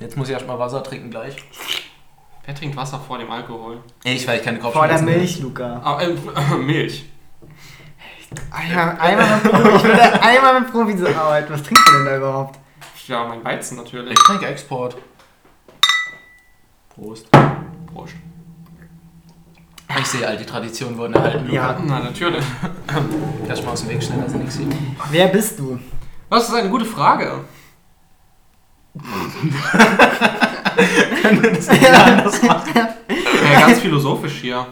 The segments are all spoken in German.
Jetzt muss ich erstmal Wasser trinken gleich. Wer trinkt Wasser vor dem Alkohol? Ich, weil ich keine Vor Kopfschmerzen der habe. Milch, Luca. Ah, äh, Milch. Einmal, einmal, mit Profi, ich würde einmal mit Profis arbeiten. Was trinkst du denn da überhaupt? Ja, mein Weizen natürlich. Ich trinke Export. Prost. Prost. Ich sehe, all die Traditionen wurden erhalten. Luca. Ja. Na, natürlich. Erstmal aus dem Weg schnell, also nichts sieht. Wer bist du? Das ist eine gute Frage. Ja, ganz philosophisch hier.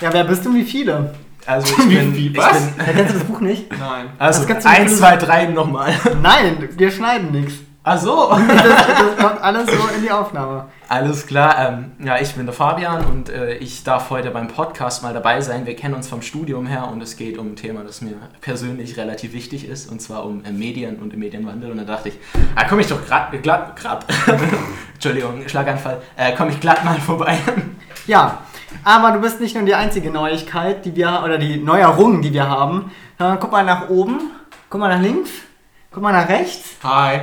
Ja, wer bist du und wie viele? Also ich bin... Wie, ich was? bin Ja, kennst du das Buch nicht? Nein. also Das kannst du 1, nicht- 2, 3 nochmal. Nein, wir schneiden nichts. Ach so. Das, das kommt alles so in die Aufnahme. Alles klar. Ähm, ja, ich bin der Fabian und äh, ich darf heute beim Podcast mal dabei sein. Wir kennen uns vom Studium her und es geht um ein Thema, das mir persönlich relativ wichtig ist und zwar um äh, Medien und den Medienwandel. Und da dachte ich, ah, komme ich doch grad, glatt, grad, Entschuldigung, Schlaganfall, äh, komme ich glatt mal vorbei. Ja, aber du bist nicht nur die einzige Neuigkeit, die wir, oder die Neuerung, die wir haben. Guck mal nach oben, guck mal nach links, guck mal nach rechts. Hi.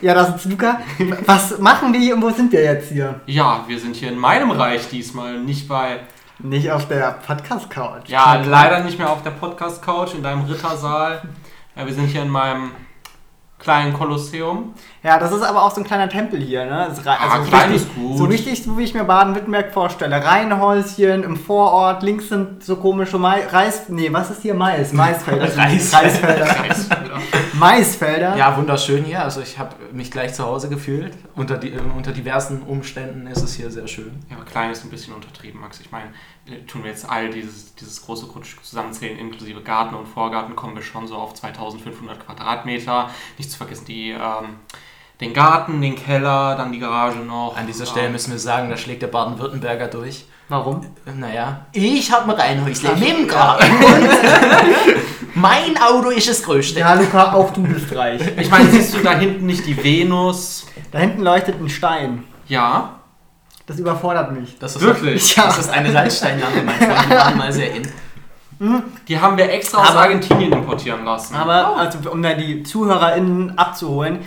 Ja, das ist Luca. Was machen wir hier und wo sind wir jetzt hier? Ja, wir sind hier in meinem Reich diesmal, nicht bei. Nicht auf der Podcast-Couch. Ja, leider nicht mehr auf der Podcast-Couch in deinem Rittersaal. Ja, wir sind hier in meinem kleinen Kolosseum. Ja, das ist aber auch so ein kleiner Tempel hier, ne? Das ist rei- Ah, klein richtig, ist gut. So richtig, so wie ich mir Baden-Württemberg vorstelle. Reihenhäuschen im Vorort, links sind so komische Mai Reis... Nee, was ist hier? Mais. Maisfelder. Reis. Reisfelder. Scheiße. Maisfelder. Ja, wunderschön hier. Also ich habe mich gleich zu Hause gefühlt. Unter, die, äh, unter diversen Umständen ist es hier sehr schön. Ja, aber klein ist ein bisschen untertrieben, Max. Ich meine, äh, tun wir jetzt all dieses, dieses große Grundstück zusammenzählen, inklusive Garten und Vorgarten, kommen wir schon so auf 2500 Quadratmeter. Nicht zu vergessen die, ähm, den Garten, den Keller, dann die Garage noch. An dieser Stelle Ähm, müssen wir sagen, da schlägt der Baden-Württemberger durch. Warum? Naja, ich habe mit dem Garten. Und mein Auto ist das größte. Ja, Luca, auch du bist reich. Ich meine, siehst du da hinten nicht die Venus? Da hinten leuchtet ein Stein. Ja. Das überfordert mich. Das ist Wirklich? Ja. Das ist eine Salzsteinlampe, mein Freund. Die waren mal sehr in. Die haben wir extra aus Aber- Argentinien importieren lassen. Aber, also, um da die ZuhörerInnen abzuholen,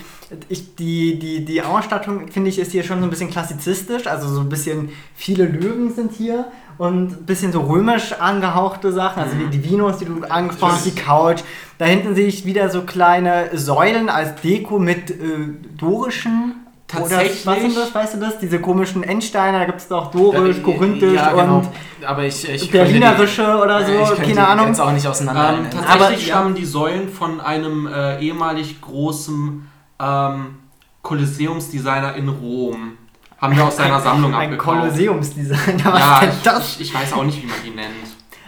ich, die, die, die Ausstattung, finde ich, ist hier schon so ein bisschen klassizistisch. Also so ein bisschen, viele Löwen sind hier und ein bisschen so römisch angehauchte Sachen. Also die, die Vinos, die du angesprochen hast, die Couch. Da hinten sehe ich wieder so kleine Säulen als Deko mit äh, dorischen... Tatsächlich? Oder was sind das? Weißt du das? Diese komischen Endsteine, da gibt es doch dorisch, korinthisch ja, genau. und Aber ich, ich berlinerische oder könnte so, die, ich keine die Ahnung. Jetzt auch nicht auseinander. Ähm, tatsächlich Aber, ja. stammen die Säulen von einem äh, ehemalig großen ähm, Kolosseumsdesigner in Rom. Haben wir aus seiner Sammlung Ein abgekauft. Kolosseumsdesigner, was Ja, denn ich, das? ich, ich weiß auch nicht, wie man die nennt.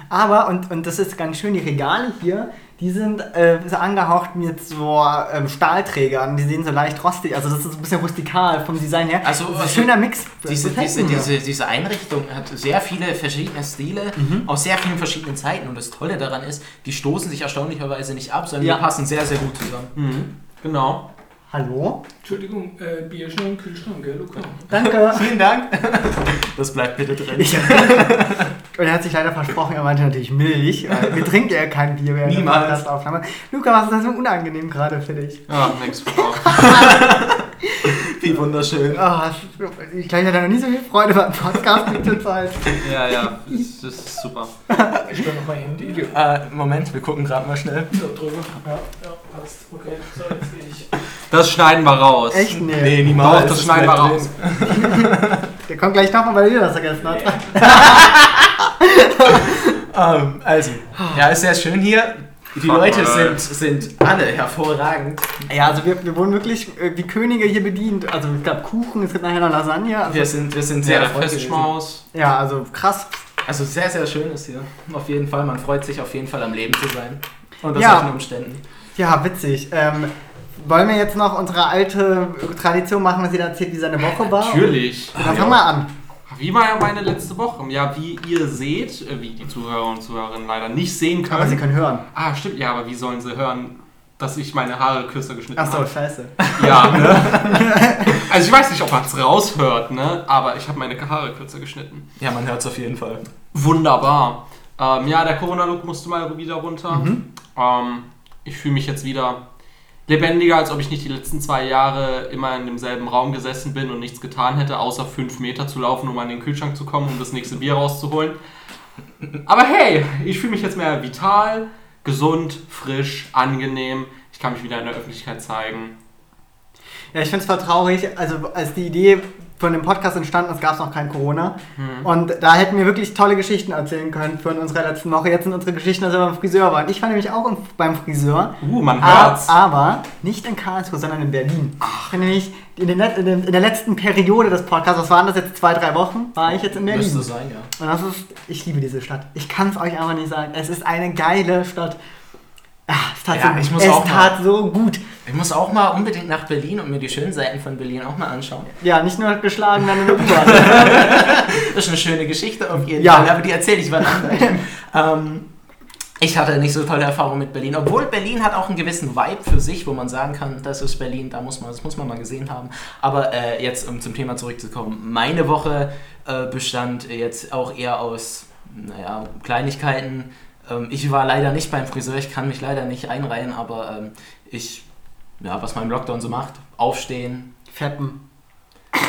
Aber, und, und das ist ganz schön, die Regale hier, die sind äh, so angehaucht mit so ähm, Stahlträgern, die sehen so leicht rostig, also das ist ein bisschen rustikal vom Design her. Also, ein also schöner Mix. diese, diese, diese, diese Einrichtung hat sehr viele verschiedene Stile Mhm. aus sehr vielen verschiedenen Zeiten. Und das Tolle daran ist, die stoßen sich erstaunlicherweise nicht ab, sondern Ja. die passen sehr, sehr gut zusammen. Mhm, genau. Hallo? Entschuldigung, äh, Bier schnell im Kühlschrank, gell, Luca? Danke. Vielen Dank. Das bleibt bitte drin. Ich, und er hat sich leider versprochen, er meinte natürlich Milch. weil Wir trinken ja kein Bier während der Niemals. Podcastaufnahme. Luca, was ist denn so unangenehm gerade für dich? Ja, nix. Wie wunderschön. Oh, ich glaube, ich hatte noch nie so viel Freude beim Podcast wie zurzeit. Ja, ja, das, das ist super. Ich stelle noch mein Handy. Äh, Moment, wir gucken gerade mal schnell. Da drüber. Ja, ja, passt. Okay, so, jetzt gehe ich. Das schneiden wir raus. Echt? Nee. Nee, niemals. Doch, das schneiden wir raus. Der kommt gleich nochmal, weil ihr das vergessen habt. Ähm, also, ja, ist sehr schön hier. Die Leute sind, sind alle hervorragend. Ja, also wir, wir wurden wirklich äh, wie Könige hier bedient. Also es gab Kuchen, es gibt nachher noch Lasagne. Also, Wir sind, wir sind Sehr gewesen. Festschmaus. ja, also krass. Also sehr, sehr schön ist hier. Auf jeden Fall. Man freut sich auf jeden Fall am Leben zu sein. Unter Ja. solchen Umständen. Ja, witzig. Ähm, wollen wir jetzt noch unsere alte Tradition machen, dass jeder erzählt, wie seine Woche war? Natürlich. Dann fangen wir an. Wie war ja meine letzte Woche? Ja, wie ihr seht, äh, wie die Zuhörer und Zuhörerinnen leider nicht sehen können. Aber sie können hören. Ah, stimmt, ja, aber wie sollen sie hören, dass ich meine Haare kürzer geschnitten Achso, habe? scheiße. Ja, ne? Also ich weiß nicht, ob man es raushört, ne? Aber ich habe meine Haare kürzer geschnitten. Ja, man hört es auf jeden Fall. Wunderbar. Ähm, ja, der Corona-Look musste mal wieder runter. Mhm. Ähm, ich fühle mich jetzt wieder lebendiger, als ob ich nicht die letzten zwei Jahre immer in demselben Raum gesessen bin und nichts getan hätte, außer fünf Meter zu laufen, um an den Kühlschrank zu kommen, um das nächste Bier rauszuholen. Aber hey, ich fühle mich jetzt mehr vital, gesund, frisch, angenehm. Ich kann mich wieder in der Öffentlichkeit zeigen. Ja, ich finde es voll traurig. Also, als die Idee von dem Podcast entstanden ist, gab es noch kein Corona. Hm. Und da hätten wir wirklich tolle Geschichten erzählen können von unserer letzten Woche. Jetzt sind unsere Geschichten, als wir beim Friseur waren. Ich war nämlich auch im- beim Friseur. Uh, man hört's. Aber nicht in Karlsruhe, sondern in Berlin. Bin nämlich in, den, in, den, in der letzten Periode des Podcasts, was waren das jetzt, zwei, drei Wochen, war ich jetzt in Berlin. Müsste sein, ja. Und das ist, ich liebe diese Stadt. Ich kann es euch einfach nicht sagen. Es ist eine geile Stadt. Ah, es tat, Ja, so, ich muss es auch tat so gut. Ich muss auch mal unbedingt nach Berlin und mir die schönen Seiten von Berlin auch mal anschauen. Ja, nicht nur geschlagen, dann in der U-Bahn. Das ist eine schöne Geschichte auf jeden Ja. Fall, aber die erzähle ich wann anders. ähm, ich hatte nicht so tolle Erfahrungen mit Berlin, obwohl Berlin hat auch einen gewissen Vibe für sich, wo man sagen kann, das ist Berlin, da muss man, das muss man mal gesehen haben. Aber äh, jetzt, um zum Thema zurückzukommen, meine Woche äh, bestand jetzt auch eher aus, naja, Kleinigkeiten. Ähm, ich war leider nicht beim Friseur, ich kann mich leider nicht einreihen, aber ähm, ich, ja, was man im Lockdown so macht, aufstehen, Feppen.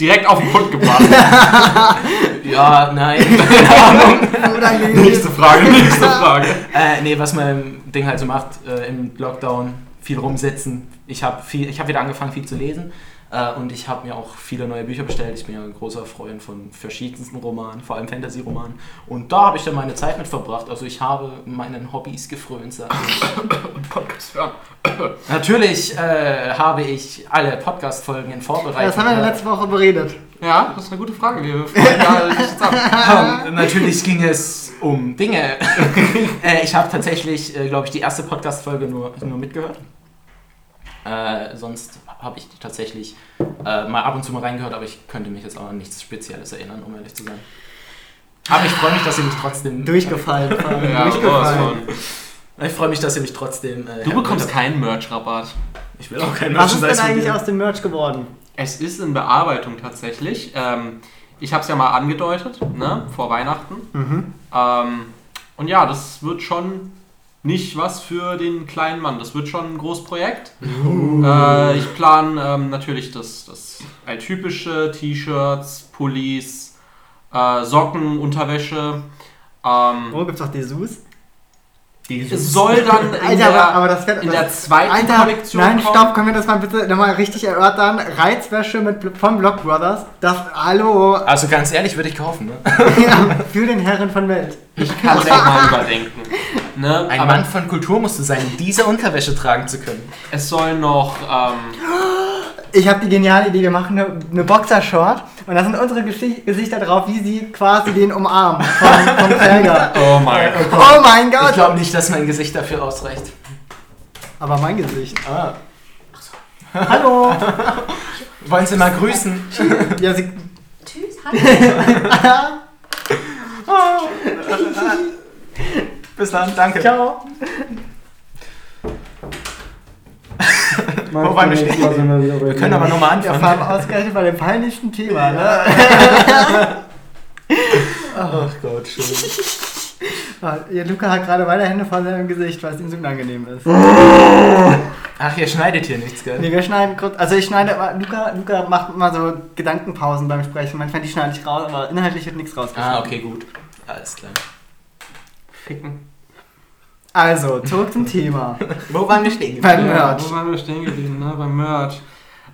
Direkt auf den Punkt gebracht. ja, nein. Nächste Frage, nächste Frage. Äh, nee, was man im Ding halt so macht, äh, im Lockdown, viel rumsitzen. Ich habe viel, ich habe wieder angefangen, viel zu lesen. Äh, und ich habe mir auch viele neue Bücher bestellt. Ich bin ja ein großer Freund von verschiedensten Romanen, vor allem Fantasy-Romanen. Und da habe ich dann meine Zeit mit verbracht. Also ich habe meinen Hobbys gefrönt. sag ich. Und Podcast hören. Natürlich äh, habe ich alle Podcast-Folgen in Vorbereitung. Das haben wir in der letzten Woche beredet. Ja, das ist eine gute Frage. Wir ja nichts ab. Ähm, natürlich ging es um Dinge. äh, ich habe tatsächlich, äh, glaube ich, die erste Podcast-Folge nur, nur mitgehört. Äh, sonst habe ich die tatsächlich äh, mal ab und zu mal reingehört, aber ich könnte mich jetzt auch an nichts Spezielles erinnern, um ehrlich zu sein. Aber ich freue mich, dass ihr mich trotzdem. Durchgefallen. Ja, durchgefallen. von. Ich freue mich, dass ihr mich trotzdem. Äh, Du bekommst keinen Merch-Rabatt. Ich will auch keinen Was ist denn eigentlich aus dem Merch geworden? Es ist in Bearbeitung tatsächlich. Ähm, ich habe es ja mal angedeutet, ne, vor Weihnachten. Mhm. Ähm, und ja, das wird schon nicht was für den kleinen Mann. Das wird schon ein Großprojekt. Äh, ich plane ähm, natürlich das, das typische T-Shirts, Pullis, äh, Socken, Unterwäsche. Ähm, Wo gibt's noch Dessous? es soll dann in Alter, aber, der, aber das wird. in das- der zweiten Alter, Kollektion nein, kommen. stopp, können wir das mal bitte nochmal richtig erörtern? Reizwäsche mit, von Block Brothers. Das, hallo, Also ganz ehrlich, würde ich kaufen. Ne? ja, für den Herren von Welt. Ich kann es echt mal überdenken. Ne? Ein Aber Mann von Kultur musst du sein, um diese Unterwäsche tragen zu können. es soll noch. Ähm, Ich habe die geniale Idee, wir machen eine, eine Boxershort und da sind unsere Gesi Gesichter drauf, wie sie quasi den umarmen vom, vom Träger. oh mein Gott. Oh mein Ich Gott! glaube nicht, dass mein Gesicht dafür ausreicht. Aber mein Gesicht. Ah. Hallo! Wollen Sie mal grüßen? Ja, sie, Tschüss, hallo. Bis dann, danke. ciao! Wo waren wir stehen? Wir können aber nochmal Ja, anfangen. vor allem ausgerechnet bei dem peinlichsten Thema, ne? Ach Gott, schön. Ja, Luca hat gerade beide Hände vor seinem Gesicht, weil es ihm so unangenehm ist. Ach, ihr schneidet hier nichts, gell? Nee, wir schneiden kurz, also ich schneide, aber Luca, Luca macht immer so Gedankenpausen beim Sprechen. Manchmal die schneide ich raus, aber inhaltlich wird nichts rausgeschnitten. Ah, okay, gut. Alles klar. Ficken. Also, zurück zum Thema. Wo waren wir stehen Beim geblieben? Merch. Wo waren wir stehen geblieben, ne? Beim Merch.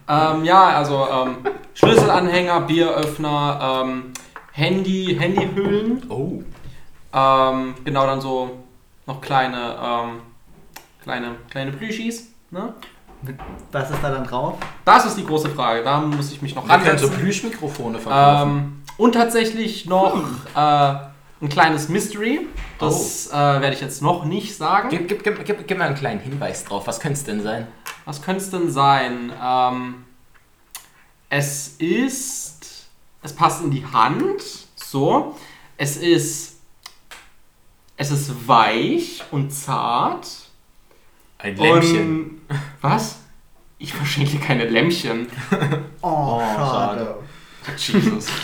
Ähm, ja, also ähm, Schlüsselanhänger, Bieröffner, ähm, Handy, Handyhüllen. Oh. Ähm, genau, dann so noch kleine, ähm, kleine, kleine Plüschis. Ne? Was ist da dann drauf? Das ist die große Frage. Da muss ich mich noch Wir können so ransetzen. Plüschmikrofone verkaufen. Ähm, und tatsächlich noch äh, ein kleines Mystery. Das äh, werde ich jetzt noch nicht sagen. Gib, gib, gib, gib, gib mal einen kleinen Hinweis drauf. Was könnte es denn sein? Was könnte es denn sein? Ähm, es ist. Es passt in die Hand. So. Es ist. Es ist weich und zart. Ein Und, was? Ich verschenke keine Lämmchen. Oh, Oh, schade. Jesus.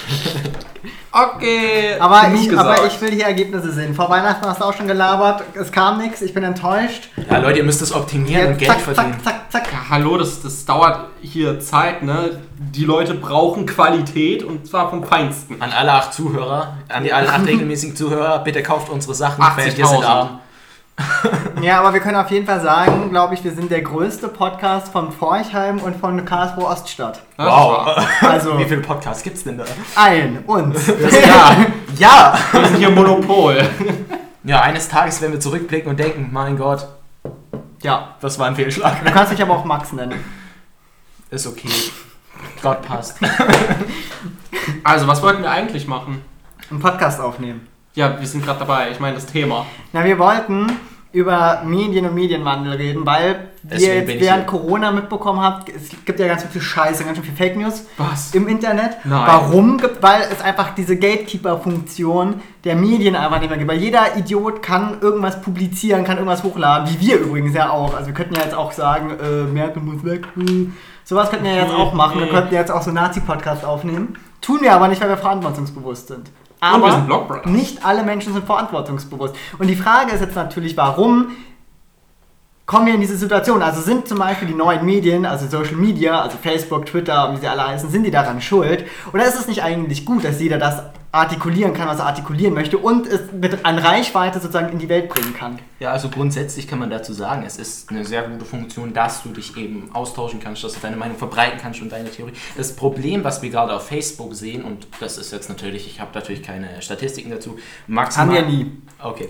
Okay. Aber ich, aber ich will hier Ergebnisse sehen. Vor Weihnachten hast du auch schon gelabert, es kam nichts, ich bin enttäuscht. Ja, Leute, ihr müsst es optimieren und Geld zack, verdienen. zack, zack, zack. Ja, hallo, das, das dauert hier Zeit, ne? Die Leute brauchen Qualität und zwar vom Feinsten. An alle acht Zuhörer, an die alle acht regelmäßigen Zuhörer, bitte kauft unsere Sachen. weil wir 80.000. sind arm. Ja, aber wir können auf jeden Fall sagen, glaube ich, wir sind der größte Podcast von Forchheim und von Karlsruhe Oststadt. Wow. Also Wie viele Podcasts gibt's denn da? ein, uns. Ja, Ja! wir sind hier Monopol. Ja, eines Tages werden wir zurückblicken und denken, mein Gott, Ja. das war ein Fehlschlag. Du kannst dich aber auch Max nennen. Ist okay. Gott passt. Also, was wollten wir eigentlich machen? Einen Podcast aufnehmen. Ja, wir sind gerade dabei. Ich meine, das Thema. Na, wir wollten über Medien und Medienwandel reden, weil Deswegen ihr jetzt während. Corona mitbekommen habt, es gibt ja ganz viel Scheiße, ganz schön viel Fake News Was? im Internet. Nein. Warum? gibt- Weil es einfach diese Gatekeeper-Funktion der Medien einfach nicht mehr gibt. Weil jeder Idiot kann irgendwas publizieren, kann irgendwas hochladen, wie wir übrigens ja auch. Also wir könnten ja jetzt auch sagen, äh, Merkel muss weg. hm. Sowas könnten wir jetzt auch machen. Wir könnten jetzt auch so Nazi-Podcast aufnehmen. Tun wir aber nicht, weil wir verantwortungsbewusst sind. Aber nicht alle Menschen sind verantwortungsbewusst. Und die Frage ist jetzt natürlich, warum kommen wir in diese Situation? Also sind zum Beispiel die neuen Medien, also Social Media, also Facebook, Twitter, wie sie alle heißen, sind die daran schuld? Oder ist es nicht eigentlich gut, dass jeder das artikulieren kann, was er artikulieren möchte und es mit an Reichweite sozusagen in die Welt bringen kann? Ja, also grundsätzlich kann man dazu sagen, es ist eine sehr gute Funktion, dass du dich eben austauschen kannst, dass du deine Meinung verbreiten kannst und deine Theorie. Das Problem, was wir gerade auf Facebook sehen, und das ist jetzt natürlich, ich habe natürlich keine Statistiken dazu, maximal, Haben wir nie. Okay.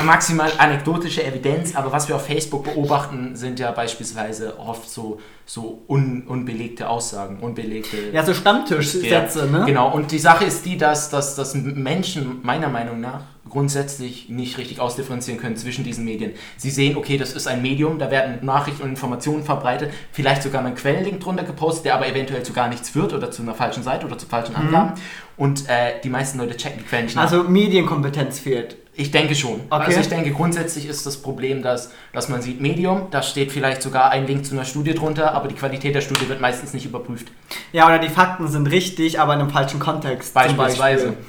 Äh, maximal anekdotische Evidenz, aber was wir auf Facebook beobachten, sind ja beispielsweise oft so, so un, unbelegte Aussagen, unbelegte. Ja, so Stammtischsätze, ne? Genau, und die Sache ist die, dass, dass, dass Menschen meiner Meinung nach grundsätzlich nicht richtig ausdifferenzieren können zwischen diesen Medien. Sie sehen, okay, das ist ein Medium, da werden Nachrichten und Informationen verbreitet, vielleicht sogar mal ein Quellenlink drunter gepostet, der aber eventuell zu gar nichts führt oder zu einer falschen Seite oder zu falschen Angaben. Und äh, die meisten Leute checken die Quellen nicht. Also Medienkompetenz fehlt. Ich denke schon. Okay. Also ich denke grundsätzlich ist das Problem, dass, dass man sieht Medium, da steht vielleicht sogar ein Link zu einer Studie drunter, aber die Qualität der Studie wird meistens nicht überprüft. Ja, oder die Fakten sind richtig, aber in einem falschen Kontext. Beispielsweise. Beispiel.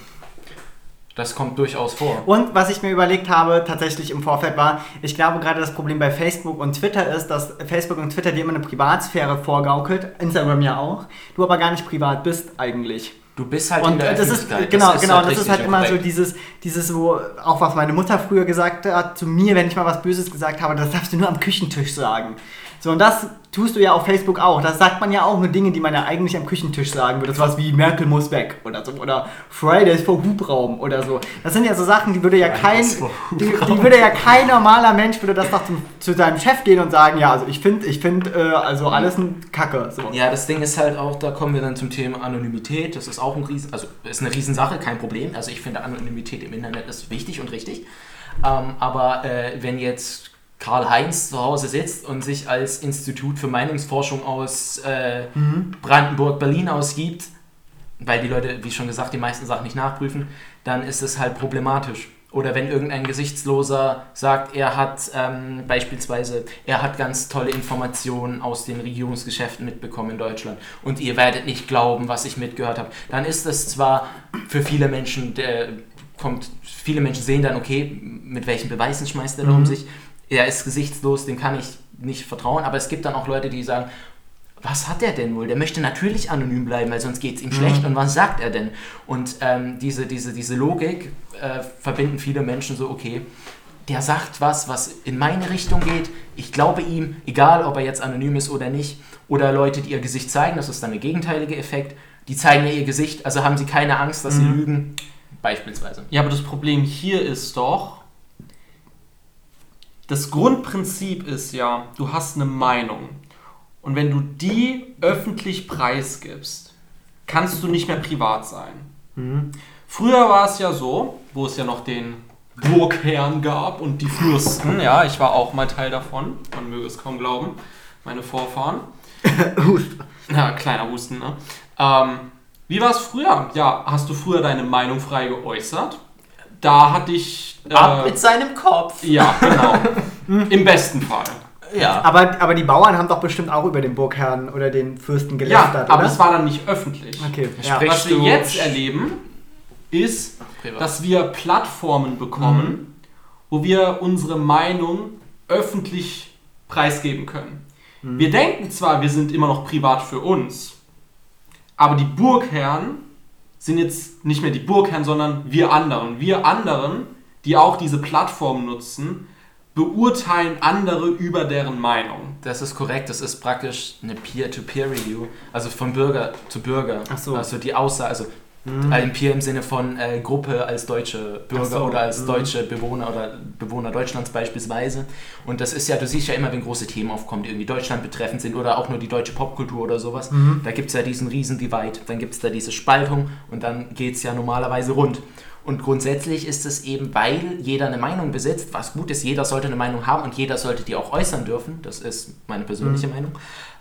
Das kommt durchaus vor. Und was ich mir überlegt habe, tatsächlich im Vorfeld war, ich glaube gerade das Problem bei Facebook und Twitter ist, dass Facebook und Twitter dir immer eine Privatsphäre vorgaukelt, Instagram ja auch, du aber gar nicht privat bist eigentlich. Du bist halt in Und der äh, das ist, genau, ist genau, halt das ist halt immer so korrekt. dieses, dieses so, auch was meine Mutter früher gesagt hat zu mir, wenn ich mal was Böses gesagt habe, das darfst du nur am Küchentisch sagen. So, und das tust du ja auf Facebook auch. Das sagt man ja auch nur Dinge, die man ja eigentlich am Küchentisch sagen würde. Das was wie Merkel muss weg oder so. Oder Fridays for Hubraum oder so. Das sind ja so Sachen, die würde ja kein, Fridays for die, die würde ja kein normaler Mensch würde das doch zum, zu seinem Chef gehen und sagen, ja, also ich finde, ich finde, äh, also alles ein Kacke. So. Ja, das Ding ist halt auch, da kommen wir dann zum Thema Anonymität. Das ist auch ein Riesen, also ist eine Riesensache, kein Problem. Also ich finde Anonymität im Internet ist wichtig und richtig. Ähm, aber äh, wenn jetzt Karl-Heinz zu Hause sitzt und sich als Institut für Meinungsforschung aus äh, Brandenburg, Berlin ausgibt, weil die Leute, wie schon gesagt, die meisten Sachen nicht nachprüfen, dann ist es halt problematisch. Oder wenn irgendein Gesichtsloser sagt, er hat ähm, beispielsweise, er hat ganz tolle Informationen aus den Regierungsgeschäften mitbekommen in Deutschland und ihr werdet nicht glauben, was ich mitgehört habe, dann ist das zwar für viele Menschen, der kommt, viele Menschen sehen dann, okay, mit welchen Beweisen schmeißt er da um sich, er ist gesichtslos, dem kann ich nicht vertrauen, aber es gibt dann auch Leute, die sagen, was hat er denn wohl? Der möchte natürlich anonym bleiben, weil sonst geht es ihm schlecht. Und was sagt er denn? Und ähm, diese, diese, diese Logik äh, verbinden viele Menschen so, okay, der sagt was, was in meine Richtung geht. Ich glaube ihm, egal ob er jetzt anonym ist oder nicht. Oder Leute, die ihr Gesicht zeigen, das ist dann der gegenteilige Effekt. Die zeigen ja ihr Gesicht, also haben sie keine Angst, dass sie lügen. Beispielsweise. Ja, aber das Problem hier ist doch, das Grundprinzip ist ja, du hast eine Meinung. Und wenn du die öffentlich preisgibst, kannst du nicht mehr privat sein. Früher war es ja so, wo es ja noch den Burgherrn gab und die Fürsten, ja, ich war auch mal Teil davon, man möge es kaum glauben, meine Vorfahren. Ja, kleiner Husten, ne? Ähm, wie war es früher? Ja, hast du früher deine Meinung frei geäußert? Da hatte ich. Äh, Ab mit seinem Kopf. ja, genau. Im besten Fall. Ja. Aber, aber die Bauern haben doch bestimmt auch über den Burgherrn oder den Fürsten Ja, gelästert, aber oder? es war dann nicht öffentlich. okay, ja. Was wir jetzt erleben, ist, Privat. dass wir Plattformen bekommen, wo wir unsere Meinung öffentlich preisgeben können. Wir denken zwar, wir sind immer noch privat für uns, aber die Burgherren sind jetzt nicht mehr die Burgherren, sondern wir anderen. Wir anderen, die auch diese Plattform nutzen, beurteilen andere über deren Meinung. Das ist korrekt, das ist praktisch eine Peer-to-Peer-Review, also von Bürger zu Bürger. Ach so. Also die Aussage, also Mhm. ein Peer im Sinne von äh, Gruppe als deutsche Bürger so, oder als mhm. deutsche Bewohner oder Bewohner Deutschlands beispielsweise. Und das ist ja, du siehst ja immer, wenn große Themen aufkommen, die irgendwie Deutschland betreffend sind oder auch nur die deutsche Popkultur oder sowas, Mhm. da gibt es ja diesen riesen Divide, dann gibt es da diese Spaltung und dann geht es ja normalerweise rund. Und grundsätzlich ist es eben, weil jeder eine Meinung besitzt, was gut ist, jeder sollte eine Meinung haben und jeder sollte die auch äußern dürfen, das ist meine persönliche Meinung,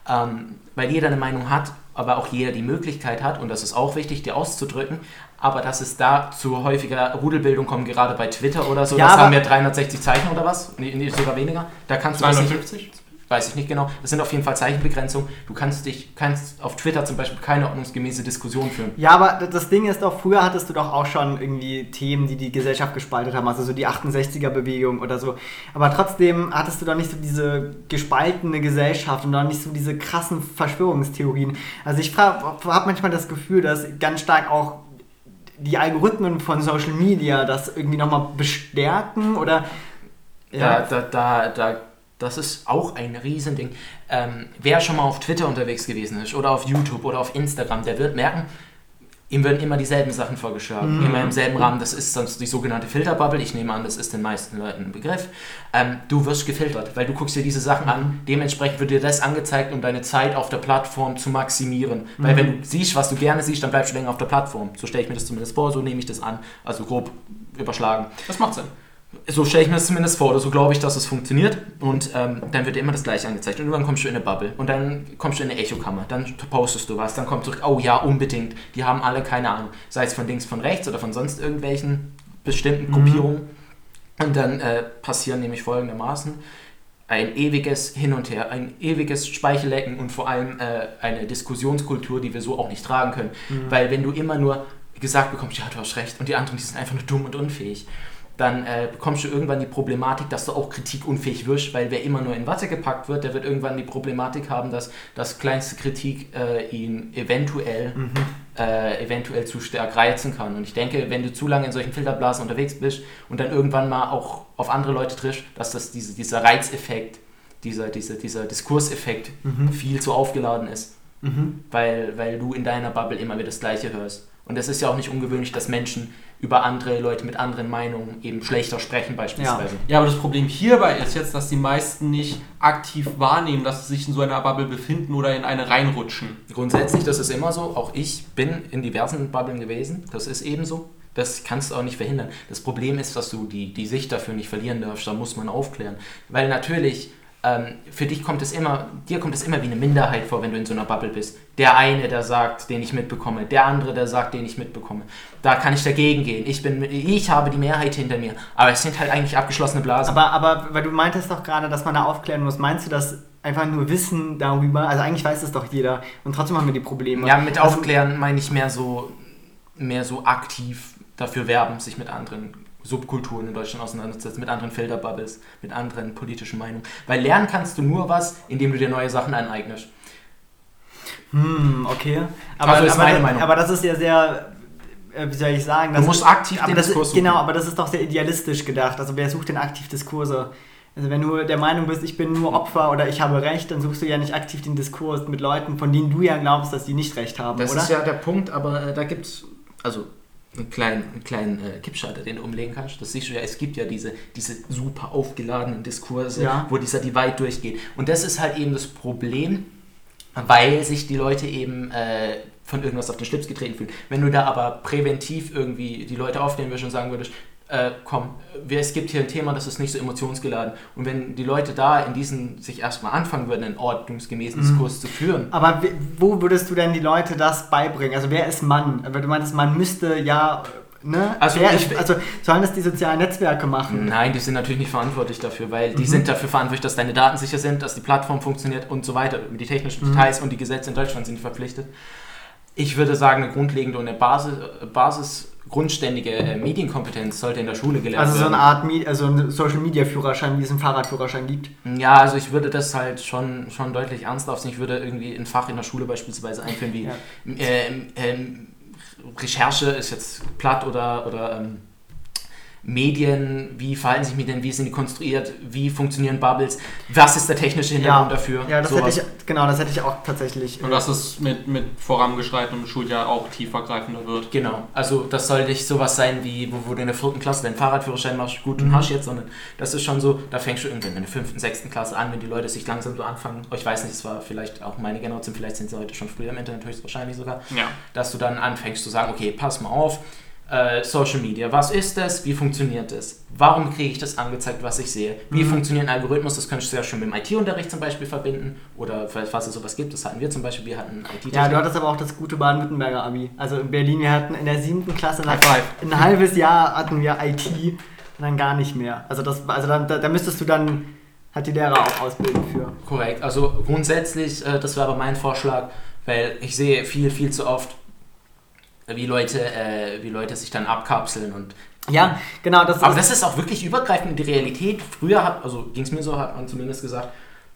ähm, weil jeder eine Meinung hat, aber auch jeder die Möglichkeit hat, und das ist auch wichtig, die auszudrücken, aber dass es da zu häufiger Rudelbildung kommt, gerade bei Twitter oder so, Ja, das haben wir 360 Zeichen oder was, nee, nee, sogar weniger, da kannst du das nicht, 250? Weiß ich nicht genau, das sind auf jeden Fall Zeichenbegrenzungen, du kannst dich, kannst auf Twitter zum Beispiel keine ordnungsgemäße Diskussion führen. Ja, aber das Ding ist doch, früher hattest du doch auch schon irgendwie Themen, die die Gesellschaft gespaltet haben, also so die 68er-Bewegung oder so. Aber trotzdem hattest du doch nicht so diese gespaltene Gesellschaft und dann nicht so diese krassen Verschwörungstheorien. Also ich habe manchmal das Gefühl, dass ganz stark auch die Algorithmen von Social Media das irgendwie nochmal bestärken oder... Da, da, da, da, das ist auch ein Riesending. Ähm, wer schon mal auf Twitter unterwegs gewesen ist oder auf YouTube oder auf Instagram, der wird merken, ihm werden immer dieselben Sachen vorgeschlagen, immer im selben Rahmen. Das ist sonst die sogenannte Filterbubble. Ich nehme an, das ist den meisten Leuten ein Begriff. Ähm, du wirst gefiltert, weil du guckst dir diese Sachen an. Dementsprechend wird dir das angezeigt, um deine Zeit auf der Plattform zu maximieren. Weil wenn du siehst, was du gerne siehst, dann bleibst du länger auf der Plattform. So stelle ich mir das zumindest vor, so nehme ich das an. Also grob überschlagen. Das macht Sinn. So stelle ich mir das zumindest vor, oder so glaube ich, dass es funktioniert. Und ähm, dann wird dir immer das gleiche angezeigt. Und irgendwann kommst du in eine Bubble. Und dann kommst du in eine Echokammer. Dann postest du was. Dann kommt zurück, oh ja, unbedingt. Die haben alle keine Ahnung. Sei es von links, von rechts oder von sonst irgendwelchen bestimmten Gruppierungen. Und dann äh, passieren nämlich folgendermaßen ein ewiges Hin und Her, ein ewiges Speichellecken und vor allem äh, eine Diskussionskultur, die wir so auch nicht tragen können. Weil wenn du immer nur gesagt bekommst, ja, du hast recht, und die anderen, die sind einfach nur dumm und unfähig, dann äh, bekommst du irgendwann die Problematik, dass du auch kritikunfähig wirst, weil wer immer nur in Watte gepackt wird, der wird irgendwann die Problematik haben, dass das kleinste Kritik äh, ihn eventuell, äh, eventuell zu stark reizen kann. Und ich denke, wenn du zu lange in solchen Filterblasen unterwegs bist und dann irgendwann mal auch auf andere Leute triffst, dass das diese, dieser Reizeffekt, dieser, dieser, dieser Diskurseffekt viel zu aufgeladen ist, weil, weil du in deiner Bubble immer wieder das Gleiche hörst. Und es ist ja auch nicht ungewöhnlich, dass Menschen über andere Leute mit anderen Meinungen eben schlechter sprechen beispielsweise. Ja, aber das Problem hierbei ist jetzt, dass die meisten nicht aktiv wahrnehmen, dass sie sich in so einer Bubble befinden oder in eine reinrutschen. Grundsätzlich, das ist immer so. Auch ich bin in diversen Bubblen gewesen. Das ist eben so. Das kannst du auch nicht verhindern. Das Problem ist, dass du die, die Sicht dafür nicht verlieren darfst. Da muss man aufklären. Weil natürlich, ähm, für dich kommt es immer, dir kommt es immer wie eine Minderheit vor, wenn du in so einer Bubble bist. Der eine, der sagt, den ich mitbekomme. Der andere, der sagt, den ich mitbekomme. Da kann ich dagegen gehen. Ich, bin, ich habe die Mehrheit hinter mir. Aber es sind halt eigentlich abgeschlossene Blasen. Aber, aber, weil du meintest doch gerade, dass man da aufklären muss, meinst du das einfach nur Wissen darüber? Also eigentlich weiß es doch jeder und trotzdem haben wir die Probleme. Ja, mit Also- Aufklären meine ich mehr so, mehr so aktiv dafür werben, sich mit anderen Subkulturen in Deutschland auseinanderzusetzen, mit anderen Filterbubbles, mit anderen politischen Meinungen. Weil lernen kannst du nur was, indem du dir neue Sachen aneignest. Hm, okay. Aber, Also ist aber, meine Meinung. aber das ist ja sehr, äh, wie soll ich sagen? Du das musst ist, aktiv aber den das Diskurs ist. Genau, aber das ist doch sehr idealistisch gedacht. Also wer sucht denn aktiv Diskurse? Also wenn du der Meinung bist, ich bin nur Opfer oder ich habe Recht, dann suchst du ja nicht aktiv den Diskurs mit Leuten, von denen du ja glaubst, dass die nicht Recht haben, Das oder? ist ja der Punkt, aber äh, da gibt es also einen kleinen, einen kleinen äh, Kippschalter, den du umlegen kannst. Das siehst du ja, es gibt ja diese, diese super aufgeladenen Diskurse, Ja. wo dieser Divide durchgeht. Und das ist halt eben das Problem, weil sich die Leute eben äh, von irgendwas auf den Schlips getreten fühlen. Wenn du da aber präventiv irgendwie die Leute aufnehmen würdest und sagen würdest, äh, komm, es gibt hier ein Thema, das ist nicht so emotionsgeladen. Und wenn die Leute da in diesen sich erstmal anfangen würden, einen ordnungsgemäßen Diskurs zu führen, Aber wo würdest du denn die Leute das beibringen? Also wer ist Mann? Du meintest, man müsste ja ne? Also ich- ist, also sollen das die sozialen Netzwerke machen? Nein, die sind natürlich nicht verantwortlich dafür, weil die Mhm. sind dafür verantwortlich, dass deine Daten sicher sind, dass die Plattform funktioniert und so weiter. Die technischen Mhm. Details und die Gesetze in Deutschland sind verpflichtet. Ich würde sagen, eine grundlegende und eine Basis, Basis grundständige äh, Medienkompetenz sollte in der Schule gelernt Also so werden. eine Art Me also ein Social Media Führerschein, wie es einen Fahrradführerschein gibt. Ja, also ich würde das halt schon, schon deutlich ernster aufsehen. Ich würde irgendwie ein Fach in der Schule beispielsweise einführen wie Ja. ähm, ähm, Recherche ist jetzt platt oder, oder ähm, Medien, wie verhalten sich Medien, wie sind die konstruiert, wie funktionieren Bubbles, was ist der technische Hintergrund dafür. Ja, das sowas. hätte ich, genau, das hätte ich auch tatsächlich. Und dass es mit, mit vorangeschreitenem Schuljahr auch tiefergreifender wird. Genau, also das soll nicht sowas sein wie, wo, wo du in der vierten Klasse deinen Fahrradführerschein machst, gut Mhm. und hast jetzt, sondern das ist schon so, da fängst du irgendwann in der fünften, sechsten Klasse an, wenn die Leute sich langsam so anfangen. Oh, Ich weiß nicht, es war vielleicht auch meine Generation, vielleicht sind sie heute schon früher im Internet, höchstwahrscheinlich sogar. Ja. dass du dann anfängst zu sagen, okay, pass mal auf, äh, Social Media, was ist das, wie funktioniert das, warum kriege ich das angezeigt, was ich sehe, wie Mhm. funktioniert ein Algorithmus, das könntest du ja schon mit dem IT-Unterricht zum Beispiel verbinden oder falls es sowas gibt, das hatten wir zum Beispiel, wir hatten it Ja, du hattest aber auch das gute Baden-Württemberger Abi. Also in Berlin, wir hatten in der siebten Klasse five. ein halbes Jahr hatten wir IT und dann gar nicht mehr. Also das, also dann, da, da müsstest du dann hat die Lehrer auch ausbilden für. Korrekt, also grundsätzlich, äh, das wäre aber mein Vorschlag, weil ich sehe viel, viel zu oft, wie Leute, äh, wie Leute sich dann abkapseln und Ja, genau, das Aber ist. das ist auch wirklich übergreifend in die Realität. Früher hat, also ging es mir so, hat man zumindest gesagt,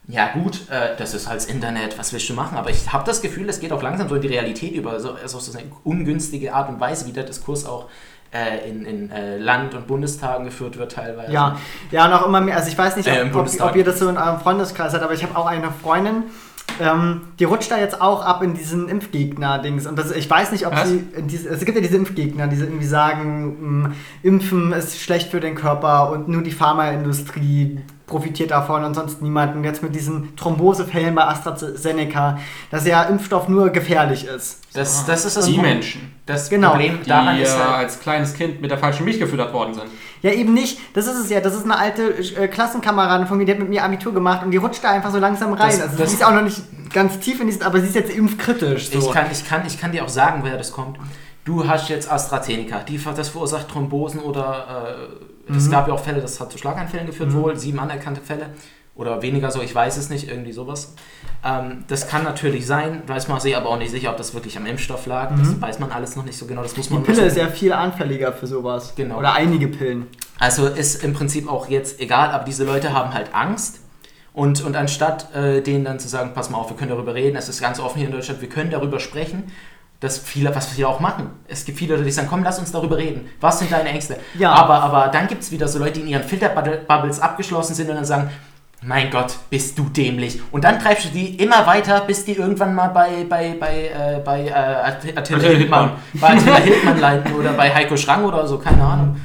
ja gut, äh, das ist halt das Internet, was willst du machen? Aber ich habe das Gefühl, es geht auch langsam so in die Realität über. Also, also so eine ungünstige Art und Weise, wie der Diskurs auch äh, in, in äh, Land- und Bundestagen geführt wird teilweise. Ja, ja, und auch immer mehr. Also ich weiß nicht, Äh, ob, ob, ob ihr das so in eurem Freundeskreis habt, aber ich habe auch eine Freundin, ähm, die rutscht da jetzt auch ab in diesen Impfgegner-Dings. Und das, ich weiß nicht, ob Was? sie. In diese, es gibt ja diese Impfgegner, die irgendwie sagen, mh, Impfen ist schlecht für den Körper und nur die Pharmaindustrie profitiert davon und sonst niemand. Und jetzt mit diesen Thrombosefällen bei AstraZeneca, dass ja Impfstoff nur gefährlich ist. Das, das ist das Die Problem. Menschen, Das Genau. Problem die daran äh, ist halt, als kleines Kind mit der falschen Milch gefüttert worden sind. Ja, eben nicht. Das ist es ja. Das ist eine alte äh, Klassenkameradin von mir, die hat mit mir Abitur gemacht und die rutscht da einfach so langsam rein. Das- also das- sie ist auch noch nicht ganz tief in diesen, aber sie ist jetzt impfkritisch. So. Ich kann, ich, kann, ich kann dir auch sagen, woher das kommt. Du hast jetzt AstraZeneca, die, das verursacht Thrombosen oder äh, es Mhm. gab ja auch Fälle, das hat zu Schlaganfällen geführt, wohl sieben anerkannte Fälle oder weniger so, ich weiß es nicht, irgendwie sowas. Ähm, das kann natürlich sein, weiß man sich aber auch nicht sicher, ob das wirklich am Impfstoff lag. Das weiß man alles noch nicht so genau, das muss Mhm. die man Pille ist ja viel anfälliger für sowas. Genau. Oder einige Pillen. Also ist im Prinzip auch jetzt egal, aber diese Leute haben halt Angst. Und, und anstatt äh, denen dann zu sagen, pass mal auf, wir können darüber reden, es ist ganz offen hier in Deutschland, wir können darüber sprechen, das viele, was viele auch machen. Es gibt viele Leute, die sagen, komm, lass uns darüber reden. Was sind deine Ängste? Ja. Aber, aber dann gibt es wieder so Leute, die in ihren Filterbubbles abgeschlossen sind und dann sagen, mein Gott, bist du dämlich. Und dann treibst du die immer weiter, bis die irgendwann mal bei, bei, bei, äh, bei äh, Att- Attila Attila Hildmann, bei Attila Hildmann landen oder bei Heiko Schrang oder so, keine Ahnung.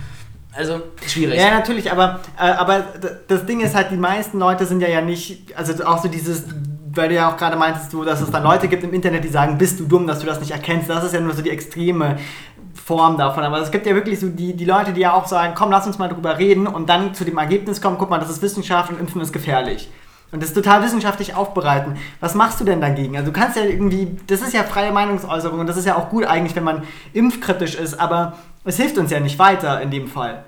Also, schwierig. Ja, natürlich, aber, äh, aber das Ding ist halt, die meisten Leute sind ja ja nicht, also auch so dieses, weil du ja auch gerade meintest, du, dass es dann Leute gibt im Internet, die sagen, bist du dumm, dass du das nicht erkennst. Das ist ja nur so die extreme Form davon. Aber es gibt ja wirklich so die, die Leute, die ja auch sagen, komm, lass uns mal drüber reden und dann zu dem Ergebnis kommen, guck mal, das ist Wissenschaft und Impfen ist gefährlich. Und das total wissenschaftlich aufbereiten. Was machst du denn dagegen? Also du kannst ja irgendwie, das ist ja freie Meinungsäußerung und das ist ja auch gut eigentlich, wenn man impfkritisch ist, aber es hilft uns ja nicht weiter in dem Fall.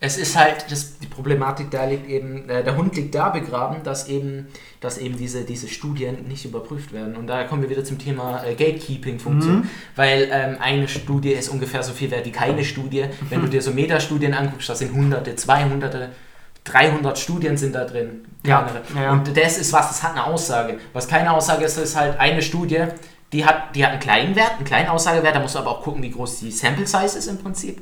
Es ist halt, das, die Problematik da liegt eben, äh, der Hund liegt da begraben, dass eben, dass eben diese, diese Studien nicht überprüft werden. Und da kommen wir wieder zum Thema äh, Gatekeeping-Funktion. Mhm. Weil ähm, eine Studie ist ungefähr so viel wert wie keine Studie. Wenn du dir so Metastudien anguckst, da sind hunderte, zweihunderte, 300 Studien sind da drin. Ja, ja. Und das ist was, das hat eine Aussage. Was keine Aussage ist, ist halt eine Studie, die hat, die hat einen kleinen Wert, einen kleinen Aussagewert, da musst du aber auch gucken, wie groß die Sample Size ist im Prinzip.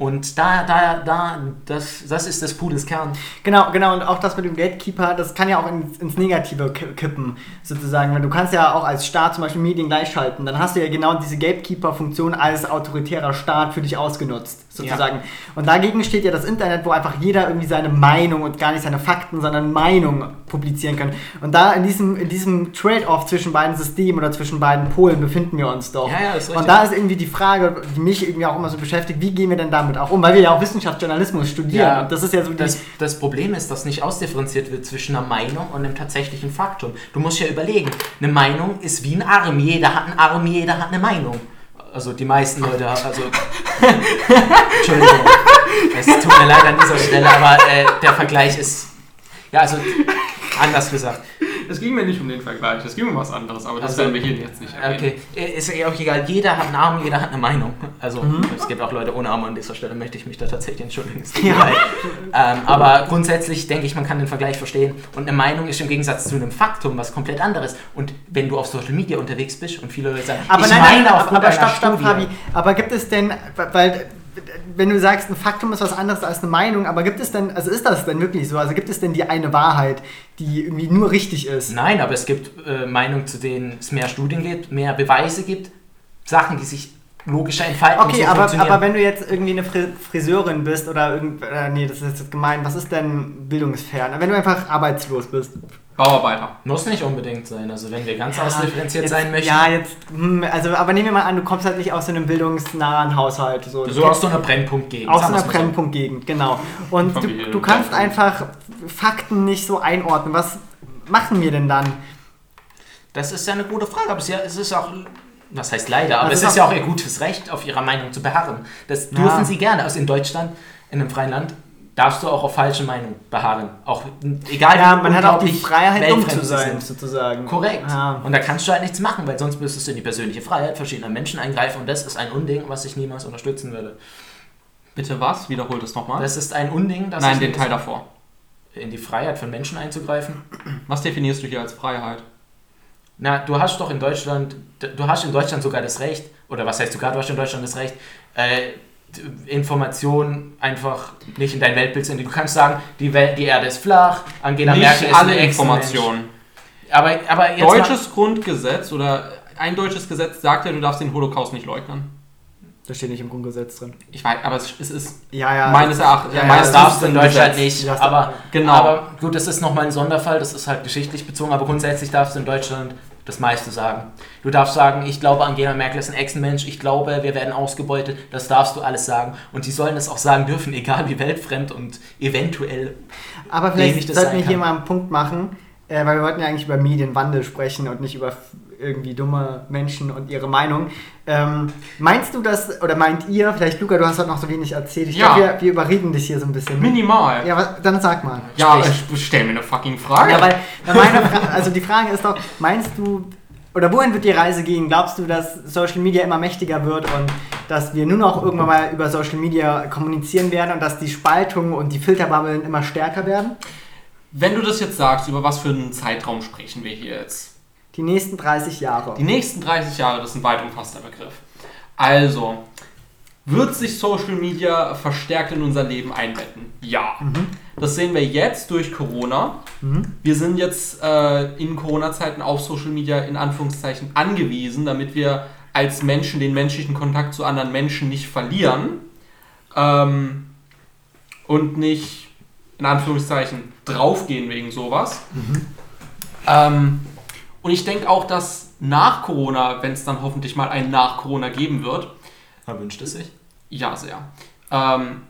Und da, da, da, das, das ist des Pudels Kern. Genau, genau, und auch das mit dem Gatekeeper, das kann ja auch ins, ins Negative ki- kippen, sozusagen. Weil du kannst ja auch als Staat zum Beispiel Medien gleichschalten, dann hast du ja genau diese Gatekeeper-Funktion als autoritärer Staat für dich ausgenutzt, sozusagen. Und dagegen steht ja das Internet, wo einfach jeder irgendwie seine Meinung und gar nicht seine Fakten, sondern Meinung publizieren kann. Und da in diesem, in diesem Trade-off zwischen beiden Systemen oder zwischen beiden Polen befinden wir uns doch. Ja, ja, ist richtig. und da ist irgendwie die Frage, die mich irgendwie auch immer so beschäftigt, wie gehen wir denn damit auch um? Weil wir ja auch Wissenschaftsjournalismus studieren. Ja, das ist ja so Das, das Problem ist, dass nicht ausdifferenziert wird zwischen einer Meinung und einem tatsächlichen Faktum. Du musst ja überlegen, eine Meinung ist wie ein Arm. Jeder hat einen Arm, jeder hat eine Meinung. also die meisten Leute, also Entschuldigung, es tut mir leid an dieser Stelle, aber äh, der Vergleich ist, ja, also anders gesagt. Es ging mir nicht um den Vergleich, es ging um was anderes, aber das Also- werden wir hier jetzt nicht erwähnen. Okay, äh, ist ja auch egal, jeder hat einen Arm, jeder hat eine Meinung. Also Mhm. es gibt auch Leute ohne Arme an dieser Stelle, möchte ich mich da tatsächlich entschuldigen. Ja. Ähm, aber grundsätzlich denke ich, man kann den Vergleich verstehen. Und eine Meinung ist im Gegensatz zu einem Faktum was komplett anderes. Und wenn du auf Social Media unterwegs bist und viele Leute sagen, Aber ich nein, meine nein, aufgrund aber einer stopp, stopp. Fabi. Aber gibt es denn, weil, wenn du sagst, ein Faktum ist was anderes als eine Meinung, aber gibt es denn, also ist das denn wirklich so? Also gibt es denn die eine Wahrheit, die irgendwie nur richtig ist? Nein, aber es gibt äh, Meinungen, zu denen es mehr Studien gibt, mehr Beweise gibt, Sachen, die sich logischer entfalten. und Okay, so aber, funktionieren. aber wenn du jetzt irgendwie eine Fri- Friseurin bist oder irgend, äh, nee, das ist jetzt gemein, was ist denn bildungsfern? Wenn du einfach arbeitslos bist. Bauarbeiter. Muss nicht unbedingt sein. Also wenn wir ganz Ja, ausdifferenziert jetzt, sein möchten. Ja, jetzt, hm, also, aber nehmen wir mal an, du kommst halt nicht aus so einem bildungsnahen Haushalt. So, so aus so einer Brennpunktgegend. Aus sagen einer so. Brennpunktgegend, genau. Und du, du kannst einfach Fakten nicht so einordnen. Was machen wir denn dann? Das ist ja eine gute Frage, aber es ist, ja, es ist auch, was heißt leider, aber Das es ist ist ja auch- ihr gutes Recht, auf ihrer Meinung zu beharren. Das Ja. dürfen sie gerne. Also in Deutschland, in einem freien Land, darfst du auch auf falsche Meinung beharren. Auch egal Ja, wie man hat auch die Freiheit, dumm zu sein, sind. sozusagen. Korrekt. Ja. Und da kannst du halt nichts machen, weil sonst müsstest du in die persönliche Freiheit verschiedener Menschen eingreifen und das ist ein Unding, was ich niemals unterstützen würde. Bitte was? Wiederhol das nochmal. Das ist ein Unding, dass Nein, ich den Teil davor. in die Freiheit von Menschen einzugreifen. Was definierst du hier als Freiheit? Na, du hast doch in Deutschland, du hast in Deutschland sogar das Recht, oder was heißt sogar, du hast in Deutschland das Recht, äh, Informationen einfach nicht in dein Weltbild zu entwickeln. Du kannst sagen, die, Welt, die Erde ist flach, Angela Merkel Nicht ist alle. Informationen. Aber, aber jetzt Deutsches Grundgesetz oder ein deutsches Gesetz sagt ja, du darfst den Holocaust nicht leugnen. Das steht nicht im Grundgesetz drin. Ich weiß, aber es, es ist Ja, ja. meines Erachtens. Ja, ja, das das darfst du in Deutschland Gesetz. nicht. Aber, Genau. aber gut, das ist nochmal ein Sonderfall, das ist halt geschichtlich bezogen, aber grundsätzlich darfst du in Deutschland das meiste sagen. Du darfst sagen, ich glaube, Angela Merkel ist ein Ex-Mensch, ich glaube, wir werden ausgebeutet, das darfst du alles sagen. Und sie sollen das auch sagen dürfen, egal wie weltfremd und eventuell Aber vielleicht das sollten wir hier mal einen Punkt machen, äh, weil wir wollten ja eigentlich über Medienwandel sprechen und nicht über irgendwie dumme Menschen und ihre Meinung. Ähm, meinst du das, oder meint ihr, vielleicht Luca, du hast heute noch so wenig erzählt, ich Ja. glaube, wir, wir überreden dich hier so ein bisschen. minimal. Ja, was, dann sag mal. Ja, ich stell mir eine fucking Frage. Ja, weil, meine Fra also die Frage ist doch, meinst du, oder wohin wird die Reise gehen? Glaubst du, dass Social Media immer mächtiger wird und dass wir nur noch irgendwann mal über Social Media kommunizieren werden und dass die Spaltung und die Filterbubbeln immer stärker werden? Wenn du das jetzt sagst, über was für einen Zeitraum sprechen wir hier jetzt? Die nächsten 30 Jahre. Die nächsten 30 Jahre, das ist ein weit umfassender Begriff. Also, wird sich Social Media verstärkt in unser Leben einbetten? Ja. Das sehen wir jetzt durch Corona. Mhm. Wir sind jetzt äh, in Corona-Zeiten auf Social Media in Anführungszeichen angewiesen, damit wir als Menschen den menschlichen Kontakt zu anderen Menschen nicht verlieren ähm, und nicht in Anführungszeichen draufgehen wegen sowas. Ähm, und ich denke auch, dass nach Corona, wenn es dann hoffentlich mal ein nach Corona geben wird, man wünscht es sich. ja sehr, ähm,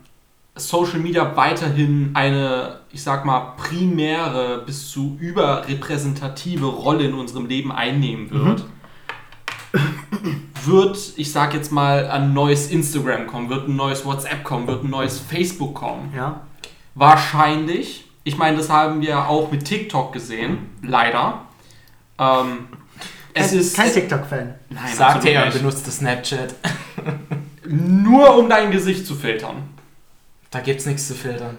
Social Media weiterhin eine, ich sag mal, primäre bis zu überrepräsentative Rolle in unserem Leben einnehmen wird. Wird, ich sag jetzt mal, ein neues Instagram kommen, wird ein neues WhatsApp kommen, wird ein neues Facebook kommen. Ja. Wahrscheinlich. Ich meine, das haben wir auch mit TikTok gesehen, leider. Ähm, es kein, ist kein TikTok-Fan. Nein, Sagt absolut er benutzt das Snapchat. Nur um dein Gesicht zu filtern. Da gibt's nichts zu filtern.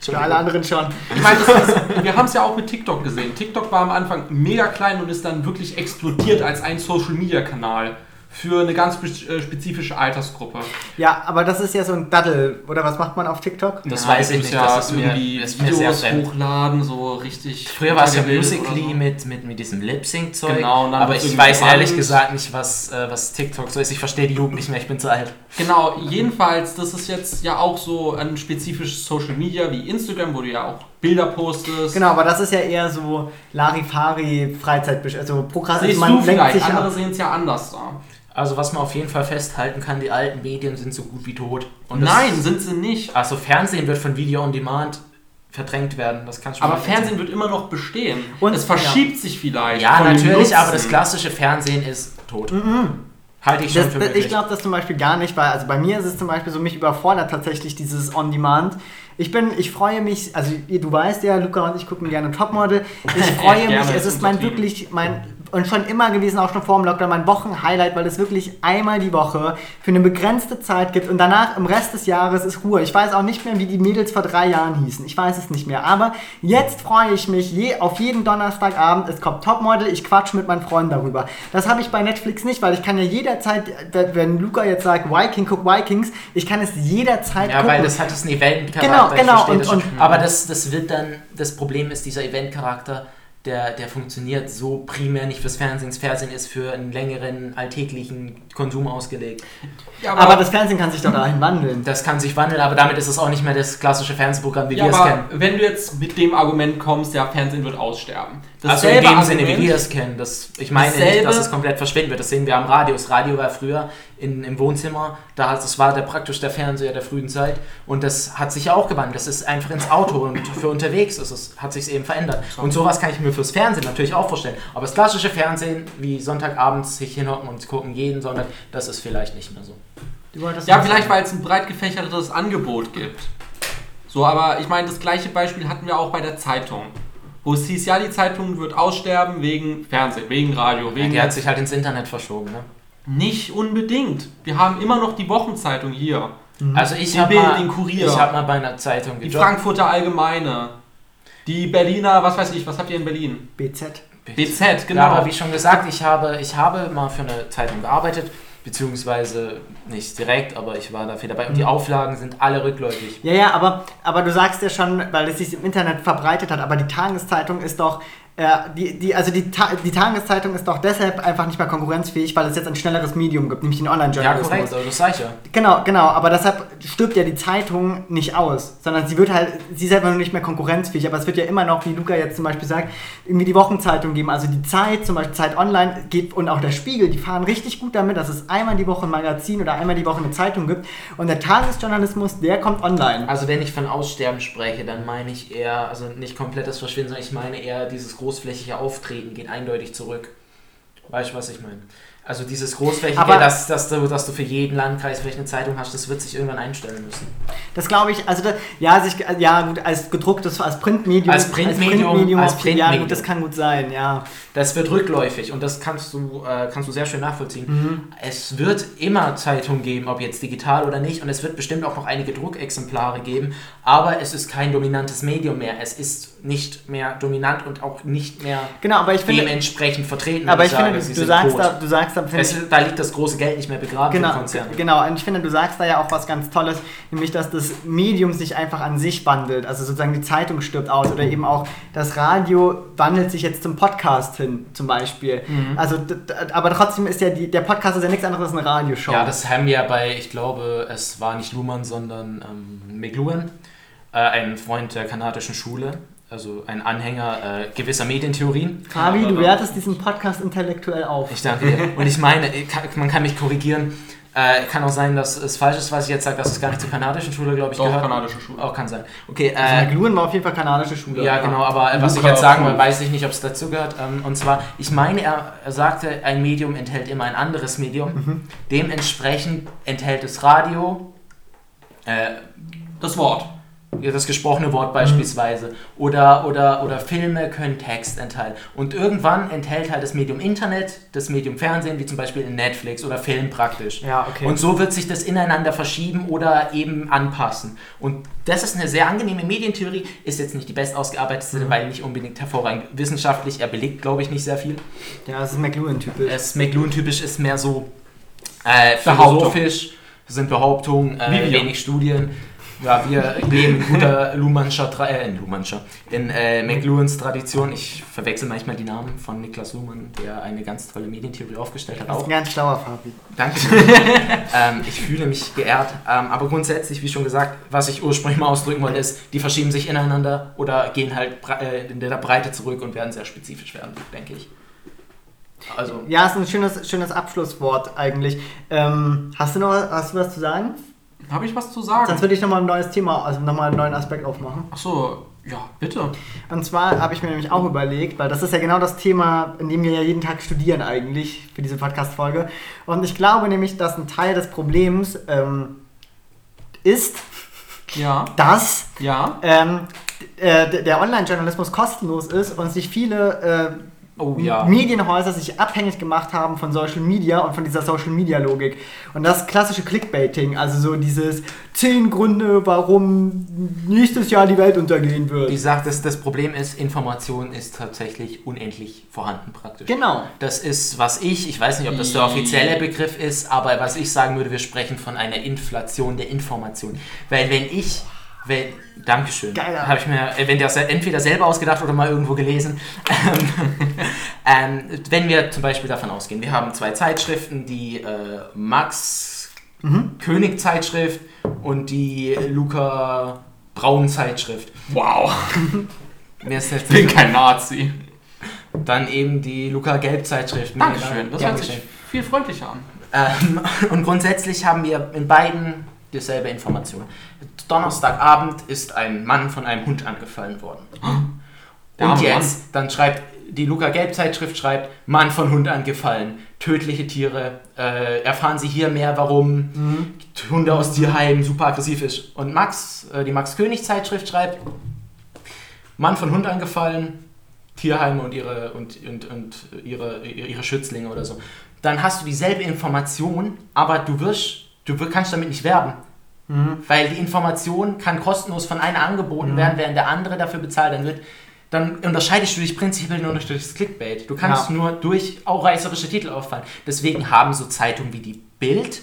Für alle anderen schon. Ich meine, ist, wir haben es ja auch mit TikTok gesehen. TikTok war am Anfang mega klein und ist dann wirklich explodiert als ein Social-Media-Kanal für eine ganz äh, spezifische Altersgruppe. Ja, aber das ist ja so ein Daddel. Oder was macht man auf TikTok? Das Ja, weiß ich nicht, Ja das ist mir- irgendwie das ist mir sehr Videos hochladen, so richtig. Früher war es ja Musically so. mit, mit, mit diesem Lip-Sync-Zeug. Genau, aber ich weiß ehrlich gesagt nicht, was, äh, was TikTok so ist. Ich verstehe die Jugend nicht mehr, ich bin zu alt. Genau, jedenfalls, das ist jetzt ja auch so ein spezifisches Social Media wie Instagram, wo du ja auch Bilder postest. Genau, aber das ist ja eher so Larifari Freizeit, also Prokrastination. Man lenkt vielleicht, sich andere sehen es ja anders da. Also was man auf jeden Fall festhalten kann, die alten Medien sind so gut wie tot. Nein, sind sie nicht. Also Fernsehen wird von Video on Demand verdrängt werden. Das kann schon Aber Fernsehen wird immer noch bestehen. Und- es verschiebt sich vielleicht. Ja, natürlich, aber das klassische Fernsehen ist tot. Halte ich schon Das, für möglich. ich glaube das zum Beispiel gar nicht, weil also bei mir ist es zum Beispiel so, mich überfordert tatsächlich dieses On-Demand. Ich bin, ich freue mich, also du weißt ja, Luca und ich gucken gerne Topmodel. Ich freue mich, es ist mein wirklich, mein, und schon immer gewesen, auch schon vor dem Lockdown, mein Wochenhighlight, weil es wirklich einmal die Woche für eine begrenzte Zeit gibt und danach im Rest des Jahres ist Ruhe. Ich weiß auch nicht mehr, wie die Mädels vor drei Jahren hießen. Ich weiß es nicht mehr. Aber jetzt freue ich mich je, auf jeden Donnerstagabend. Es kommt Topmodel, ich quatsch mit meinen Freunden darüber. Das habe ich bei Netflix nicht, weil ich kann ja jederzeit, wenn Luca jetzt sagt, Viking, guck Vikings, ich kann es jederzeit Ja, gucken. weil das hat diesen Event-Charakter. Genau, genau, und- und- aber das, das wird dann, das Problem ist, dieser Event-Charakter, der, der funktioniert so primär nicht fürs Fernsehen. Das Fernsehen ist für einen längeren, alltäglichen Konsum ausgelegt. Ja, aber das Fernsehen kann sich doch dahin wandeln. Das kann sich wandeln, aber damit ist es auch nicht mehr das klassische Fernsehprogramm, wie ja, wir es aber kennen. wenn du jetzt mit dem Argument kommst, ja, Fernsehen wird aussterben. Also in Dasselbe dem Sinne, wie Argument- wir es kennen. Das, ich meine nicht, Dasselbe- dass es komplett verschwinden wird. Das sehen wir am Radio. Das Radio war früher in, im Wohnzimmer. Da, hat- das war der, praktisch der Fernseher der frühen Zeit. Und das hat sich ja auch gewandelt. Das ist einfach ins Auto und für unterwegs ist es, hat sich eben verändert. Und sowas kann ich mir fürs Fernsehen natürlich auch vorstellen. Aber das klassische Fernsehen, wie Sonntagabends sich hinhocken und gucken jeden Sonntag, das ist vielleicht nicht mehr so. Ja, vielleicht, weil es ein breit gefächertes Angebot gibt. So, aber ich meine, das gleiche Beispiel hatten wir auch bei der Zeitung. Wo es hieß, ja, die Zeitung wird aussterben wegen Fernsehen, wegen Radio, wegen. Der hat sich halt ins Internet verschoben. Ne? Nicht unbedingt. Wir haben immer noch die Wochenzeitung hier. Also ich Die habe mal, den Kurier. ich hab mal bei einer Zeitung Die gejobbt. Frankfurter Allgemeine. Die Berliner, was weiß ich, was habt ihr in Berlin? BZ. BZ, genau. Ja, aber wie schon gesagt, ich habe, ich habe mal für eine Zeitung gearbeitet, beziehungsweise nicht direkt, aber ich war dafür dabei. Und die Mhm. Auflagen sind alle rückläufig. Ja, ja, aber, aber du sagst ja schon, weil es sich im Internet verbreitet hat, aber die Tageszeitung ist doch, äh, die, die, also die, Ta die Tageszeitung ist doch deshalb einfach nicht mehr konkurrenzfähig, weil es jetzt ein schnelleres Medium gibt, nämlich den Ja, Online-Journalismus. korrekt, also das ja. Genau, genau, aber deshalb stirbt ja die Zeitung nicht aus, sondern sie wird halt, sie ist einfach nur nicht mehr konkurrenzfähig, aber es wird ja immer noch, wie Luca jetzt zum Beispiel sagt, irgendwie die Wochenzeitung geben, also die Zeit, zum Beispiel Zeit Online geht und auch der Spiegel, die fahren richtig gut damit, dass es einmal die Woche ein Magazin oder einmal die Woche eine Zeitung gibt und der Tagesjournalismus, der kommt online. Also wenn ich von Aussterben spreche, dann meine ich eher, also nicht komplettes Verschwinden, sondern ich meine eher, dieses großflächige Auftreten geht eindeutig zurück. Weißt du, was ich meine? Also dieses großflächige, Aber- dass, dass, du, dass du für jeden Landkreis vielleicht eine Zeitung hast, das wird sich irgendwann einstellen müssen. Das glaube ich, also das, ja, sich, ja gut, als gedrucktes, als Printmedium, Als Printmedium, als als ja Printmedium. gut, das kann gut sein, ja. Das wird rückläufig und das kannst du, äh, kannst du sehr schön nachvollziehen. Mhm. Es wird immer Zeitungen geben, ob jetzt digital oder nicht, und es wird bestimmt auch noch einige Druckexemplare geben, aber es ist kein dominantes Medium mehr. Es ist nicht mehr dominant und auch nicht mehr Genau, aber ich finde, dementsprechend vertreten. aber wenn ich finde, sage, du, sagst da, du sagst da, finde ich, da liegt das große Geld nicht mehr begraben Genau, für Konzerne. genau, und ich finde, du sagst da ja auch was ganz Tolles, nämlich, dass das Medium sich einfach an sich wandelt. Also sozusagen die Zeitung stirbt aus oder eben auch das Radio wandelt sich jetzt zum Podcast hin, zum Beispiel. Mhm. Also, aber trotzdem ist ja die, der Podcast ist ja nichts anderes als eine Radioshow. Ja, das haben wir bei, ich glaube, es war nicht Luhmann, sondern ähm, McLuhan, äh, ein Freund der kanadischen Schule, also ein Anhänger äh, gewisser Medientheorien. Fabi, du wertest diesen Podcast intellektuell auf. Ich danke dir. Und ich meine, ich kann, man kann mich korrigieren. Äh, kann auch sein, dass es falsch ist, was ich jetzt sage, dass es gar nicht zur kanadischen Schule, glaube ich, Doch, gehört. kanadische Schule. Auch kann sein. Okay, Also äh, McLuhan war auf jeden Fall kanadische Schule. ja, genau, aber äh, was ich jetzt sagen will, weiß ich nicht, ob es dazu gehört. Ähm, und zwar, ich meine, er, er sagte, ein Medium enthält immer ein anderes Medium. Mhm. Dementsprechend enthält das Radio äh, Das Wort. Das gesprochene Wort beispielsweise. Oder, oder, oder Filme können Text enthalten. Und irgendwann enthält halt das Medium Internet, das Medium Fernsehen, wie zum Beispiel in Netflix oder Film praktisch. Ja, okay. Und so wird sich das ineinander verschieben oder eben anpassen. Und das ist eine sehr angenehme Medientheorie, ist jetzt nicht die best ausgearbeitete, Mhm. weil nicht unbedingt hervorragend wissenschaftlich, er belegt, glaube ich, nicht sehr viel. ja, das ist McLuhan-typisch. Es McLuhan-typisch ist mehr so äh, philosophisch, sind Behauptungen, äh, wenig Studien. Ja, wir leben in guter Luhmannscher, äh, Luhmannscher, in äh, McLuhans Tradition. Ich verwechsel manchmal die Namen von Niklas Luhmann, der eine ganz tolle Medientheorie aufgestellt hat. Das ist ein ganz schlauer Fabi. Danke. ähm, ich fühle mich geehrt. Ähm, aber grundsätzlich, wie schon gesagt, was ich ursprünglich mal ausdrücken wollte, ist, die verschieben sich ineinander oder gehen halt äh, in der Breite zurück und werden sehr spezifisch werden, denke ich. Also, Ja, ist ein schönes, schönes Abschlusswort eigentlich. Ähm, hast du noch hast du was zu sagen? Habe ich was zu sagen? Sonst würde ich nochmal ein neues Thema, also nochmal einen neuen Aspekt aufmachen. Achso, Ja, bitte. Und zwar habe ich mir nämlich auch überlegt, weil das ist ja genau das Thema, in dem wir ja jeden Tag studieren eigentlich für diese Podcast-Folge. Und ich glaube nämlich, dass ein Teil des Problems ähm, ist, Ja, dass ja. ähm, äh, der Online-Journalismus kostenlos ist und sich viele äh, Oh ja. Medienhäuser sich abhängig gemacht haben von Social Media und von dieser Social Media Logik. Und das klassische Clickbaiting, also so dieses 10 Gründe, warum nächstes Jahr die Welt untergehen wird. Die sagt, dass das Problem ist, Information ist tatsächlich unendlich vorhanden praktisch. Genau. Das ist, was ich, ich weiß nicht, ob das der offizielle Begriff ist, aber was ich sagen würde, wir sprechen von einer Inflation der Information. Weil wenn ich, wenn, Dankeschön, Geiler. habe ich mir, entweder selber ausgedacht oder mal irgendwo gelesen, ähm, wenn wir zum Beispiel davon ausgehen, wir haben zwei Zeitschriften, die äh, Max König Zeitschrift und die Luca Braun Zeitschrift. Wow. Ich bin kein Nazi. dann eben die Luca Gelb Zeitschrift. Dankeschön. Das Ja, hört sich viel freundlicher an. Ähm, und grundsätzlich haben wir in beiden dieselbe Information. Donnerstagabend ist ein Mann von einem Hund angefallen worden. Der und jetzt, dann schreibt die Luca Gelb Zeitschrift schreibt, Mann von Hund angefallen, tödliche Tiere, äh, erfahren Sie hier mehr, warum Hunde aus Tierheimen super aggressiv ist. Und Max, äh, die Max König Zeitschrift schreibt, Mann von Hund angefallen, Tierheime und ihre, und, und, und ihre, ihre Schützlinge oder so. Dann hast du dieselbe Information, aber du wirst, du kannst damit nicht werben. Weil die Information kann kostenlos von einer angeboten werden, während der andere dafür bezahlt dann wird. Dann unterscheidest du dich prinzipiell nur durch das Clickbait. Du kannst Ja. nur durch auch reißerische Titel auffallen. Deswegen haben so Zeitungen wie die Bild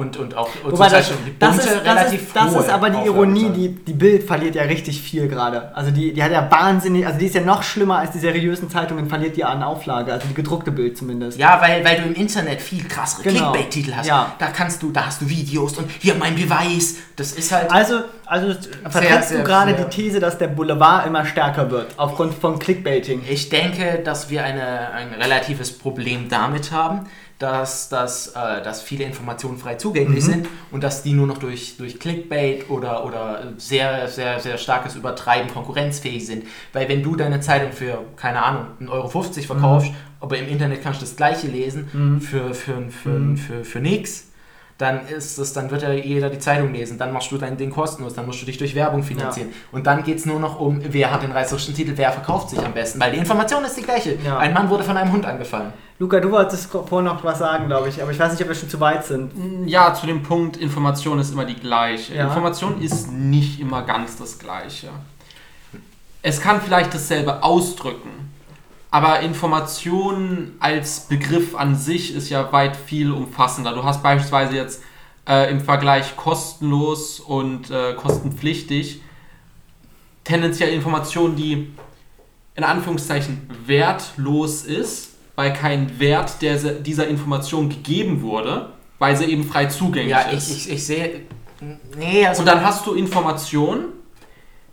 und, und auch und Wobei das, wie das, ist, das, ist, das ist aber die Ironie, die, die Bild verliert ja richtig viel gerade. Also die, die hat ja wahnsinnig, also die ist ja noch schlimmer als die seriösen Zeitungen, verliert die an Auflage, also die gedruckte Bild zumindest. Ja, weil, weil du im Internet viel krassere Genau. Clickbait-Titel hast. Ja. Da kannst du, da hast du Videos und hier mein Beweis. Das ist halt. Also, also vertrittst du gerade die These, dass der Boulevard immer stärker wird, aufgrund von Clickbaiting. Ich denke, dass wir eine, ein relatives Problem damit haben, dass, dass, äh, dass viele Informationen frei zugänglich Mhm. sind und dass die nur noch durch, durch Clickbait oder, oder sehr, sehr, sehr starkes Übertreiben konkurrenzfähig sind. Weil wenn du deine Zeitung für, keine Ahnung, 1,50 Euro verkaufst, Mhm. aber im Internet kannst du das gleiche lesen für, für, für, Mhm. für, für nix, dann ist es, dann wird ja jeder die Zeitung lesen, dann machst du dein Ding kostenlos, dann musst du dich durch Werbung finanzieren. Und dann geht es nur noch um, wer hat den reißerischen Titel, wer verkauft sich am besten, weil die Information ist die gleiche. Ja. Ein Mann wurde von einem Hund angefallen. Luca, du wolltest vorhin noch was sagen, glaube ich, aber ich weiß nicht, ob wir schon zu weit sind. Ja, zu dem Punkt, Information ist immer die gleiche. Ja. Information ist nicht immer ganz das gleiche. Es kann vielleicht dasselbe ausdrücken, aber Information als Begriff an sich ist ja weit viel umfassender. Du hast beispielsweise jetzt äh, im Vergleich kostenlos und äh, kostenpflichtig tendenziell Information, die in Anführungszeichen wertlos ist, weil kein Wert der, dieser Information gegeben wurde, weil sie eben frei zugänglich Ja, ist. ich, ich, ich sehe. Nee, also. Und dann hast du Information,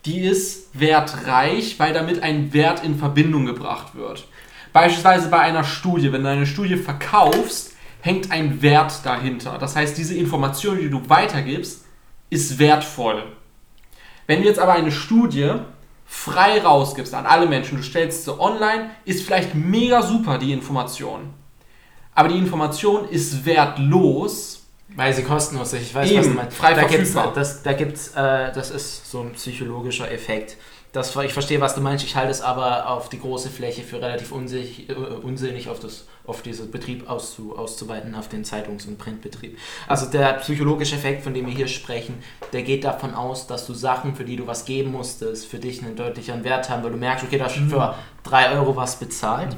die ist wertreich, weil damit ein Wert in Verbindung gebracht wird. Beispielsweise bei einer Studie, wenn du eine Studie verkaufst, hängt ein Wert dahinter. Das heißt, diese Information, die du weitergibst, ist wertvoll. Wenn du jetzt aber eine Studie frei rausgibst an alle Menschen, du stellst sie online, ist vielleicht mega super die Information. Aber die Information ist wertlos, Weil sie kostenlos ist. Ich weiß, Eben, was du meinst. frei da gibt's, das, da gibt's, äh, das ist so ein psychologischer Effekt. Das, ich verstehe, was du meinst. Ich halte es aber auf die große Fläche für relativ unsich, äh, unsinnig, auf, das, auf diesen Betrieb auszu, auszuweiten, auf den Zeitungs- und Printbetrieb. Also der psychologische Effekt, von dem wir hier sprechen, der geht davon aus, dass du Sachen, für die du was geben musstest, für dich einen deutlicheren Wert haben, weil du merkst, okay, da hast du für 3 Euro was bezahlt.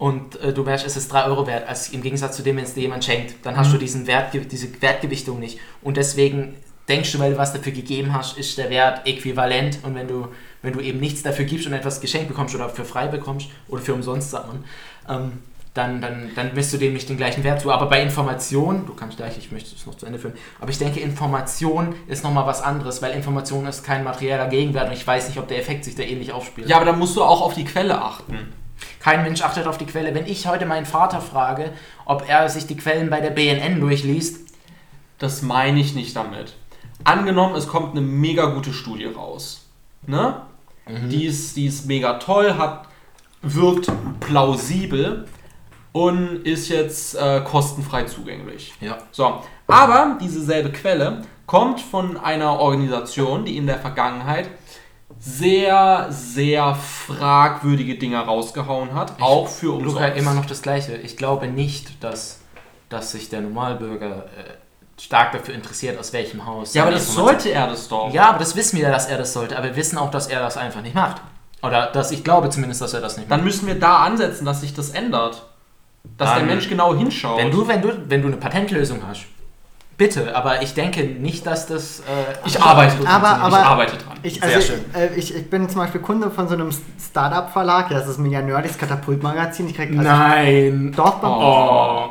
Und äh, du merkst, es ist 3 Euro wert, als im Gegensatz zu dem, wenn es dir jemand schenkt, dann hast du diesen Wert, diese Wertgewichtung nicht. Und deswegen denkst du, weil du was dafür gegeben hast, ist der Wert äquivalent. Und wenn du, wenn du eben nichts dafür gibst und etwas geschenkt bekommst oder für frei bekommst oder für umsonst, sagt man, ähm, dann, dann, dann misst du dem nicht den gleichen Wert zu. Aber bei Information, du kannst gleich, ich möchte es noch zu Ende führen, aber ich denke, Information ist nochmal was anderes, weil Information ist kein materieller Gegenwert und ich weiß nicht, ob der Effekt sich da ähnlich aufspielt. Ja, aber dann musst du auch auf die Quelle achten. Kein Mensch achtet auf die Quelle. Wenn ich heute meinen Vater frage, ob er sich die Quellen bei der BNN durchliest, Das meine ich nicht damit. Angenommen, es kommt eine mega gute Studie raus. Ne? Die, ist, die ist mega toll, hat, wirkt plausibel und ist jetzt äh, kostenfrei zugänglich. Ja. So, aber diese selbe Quelle kommt von einer Organisation, die in der Vergangenheit sehr, sehr fragwürdige Dinge rausgehauen hat, auch für Luca, umsonst. immer noch das Gleiche. Ich glaube nicht, dass, dass sich der Normalbürger äh, stark dafür interessiert, aus welchem Haus. Ja, aber das sollte er das doch. Ja, aber das wissen wir ja, dass er das sollte. Aber wir wissen auch, dass er das einfach nicht macht. Oder dass ich glaube zumindest, dass er das nicht macht. Dann müssen wir da ansetzen, dass sich das ändert. Dass der Dann- Mensch genau hinschaut. Wenn du, wenn du, wenn du eine Patentlösung hast, bitte. Aber ich denke nicht, dass das. Äh, ich arbeite dran. Aber- ich aber- arbeite dran. Ich, Sehr also, schön. Äh, ich, ich bin zum Beispiel Kunde von so einem Startup-Verlag, das ist mega nerdig, das Katapult-Magazin. Ich krieg also Nein. Doch, Oh.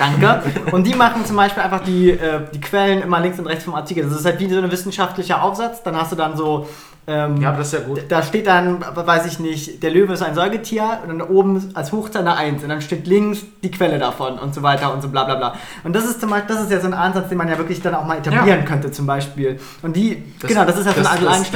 Danke. Und die machen zum Beispiel einfach die, äh, die Quellen immer links und rechts vom Artikel. Das ist halt wie so ein wissenschaftlicher Aufsatz. Dann hast du dann so. Ähm, Ja, aber das ist ja gut. Da steht dann, weiß ich nicht, der Löwe ist ein Säugetier und dann oben als Hochzahl eine 1 und dann steht links die Quelle davon und so weiter und so bla bla bla. Und das ist zum Beispiel, das ist ja so ein Ansatz, den man ja wirklich dann auch mal etablieren könnte zum Beispiel. Und die, Das- genau, das ist ja so ein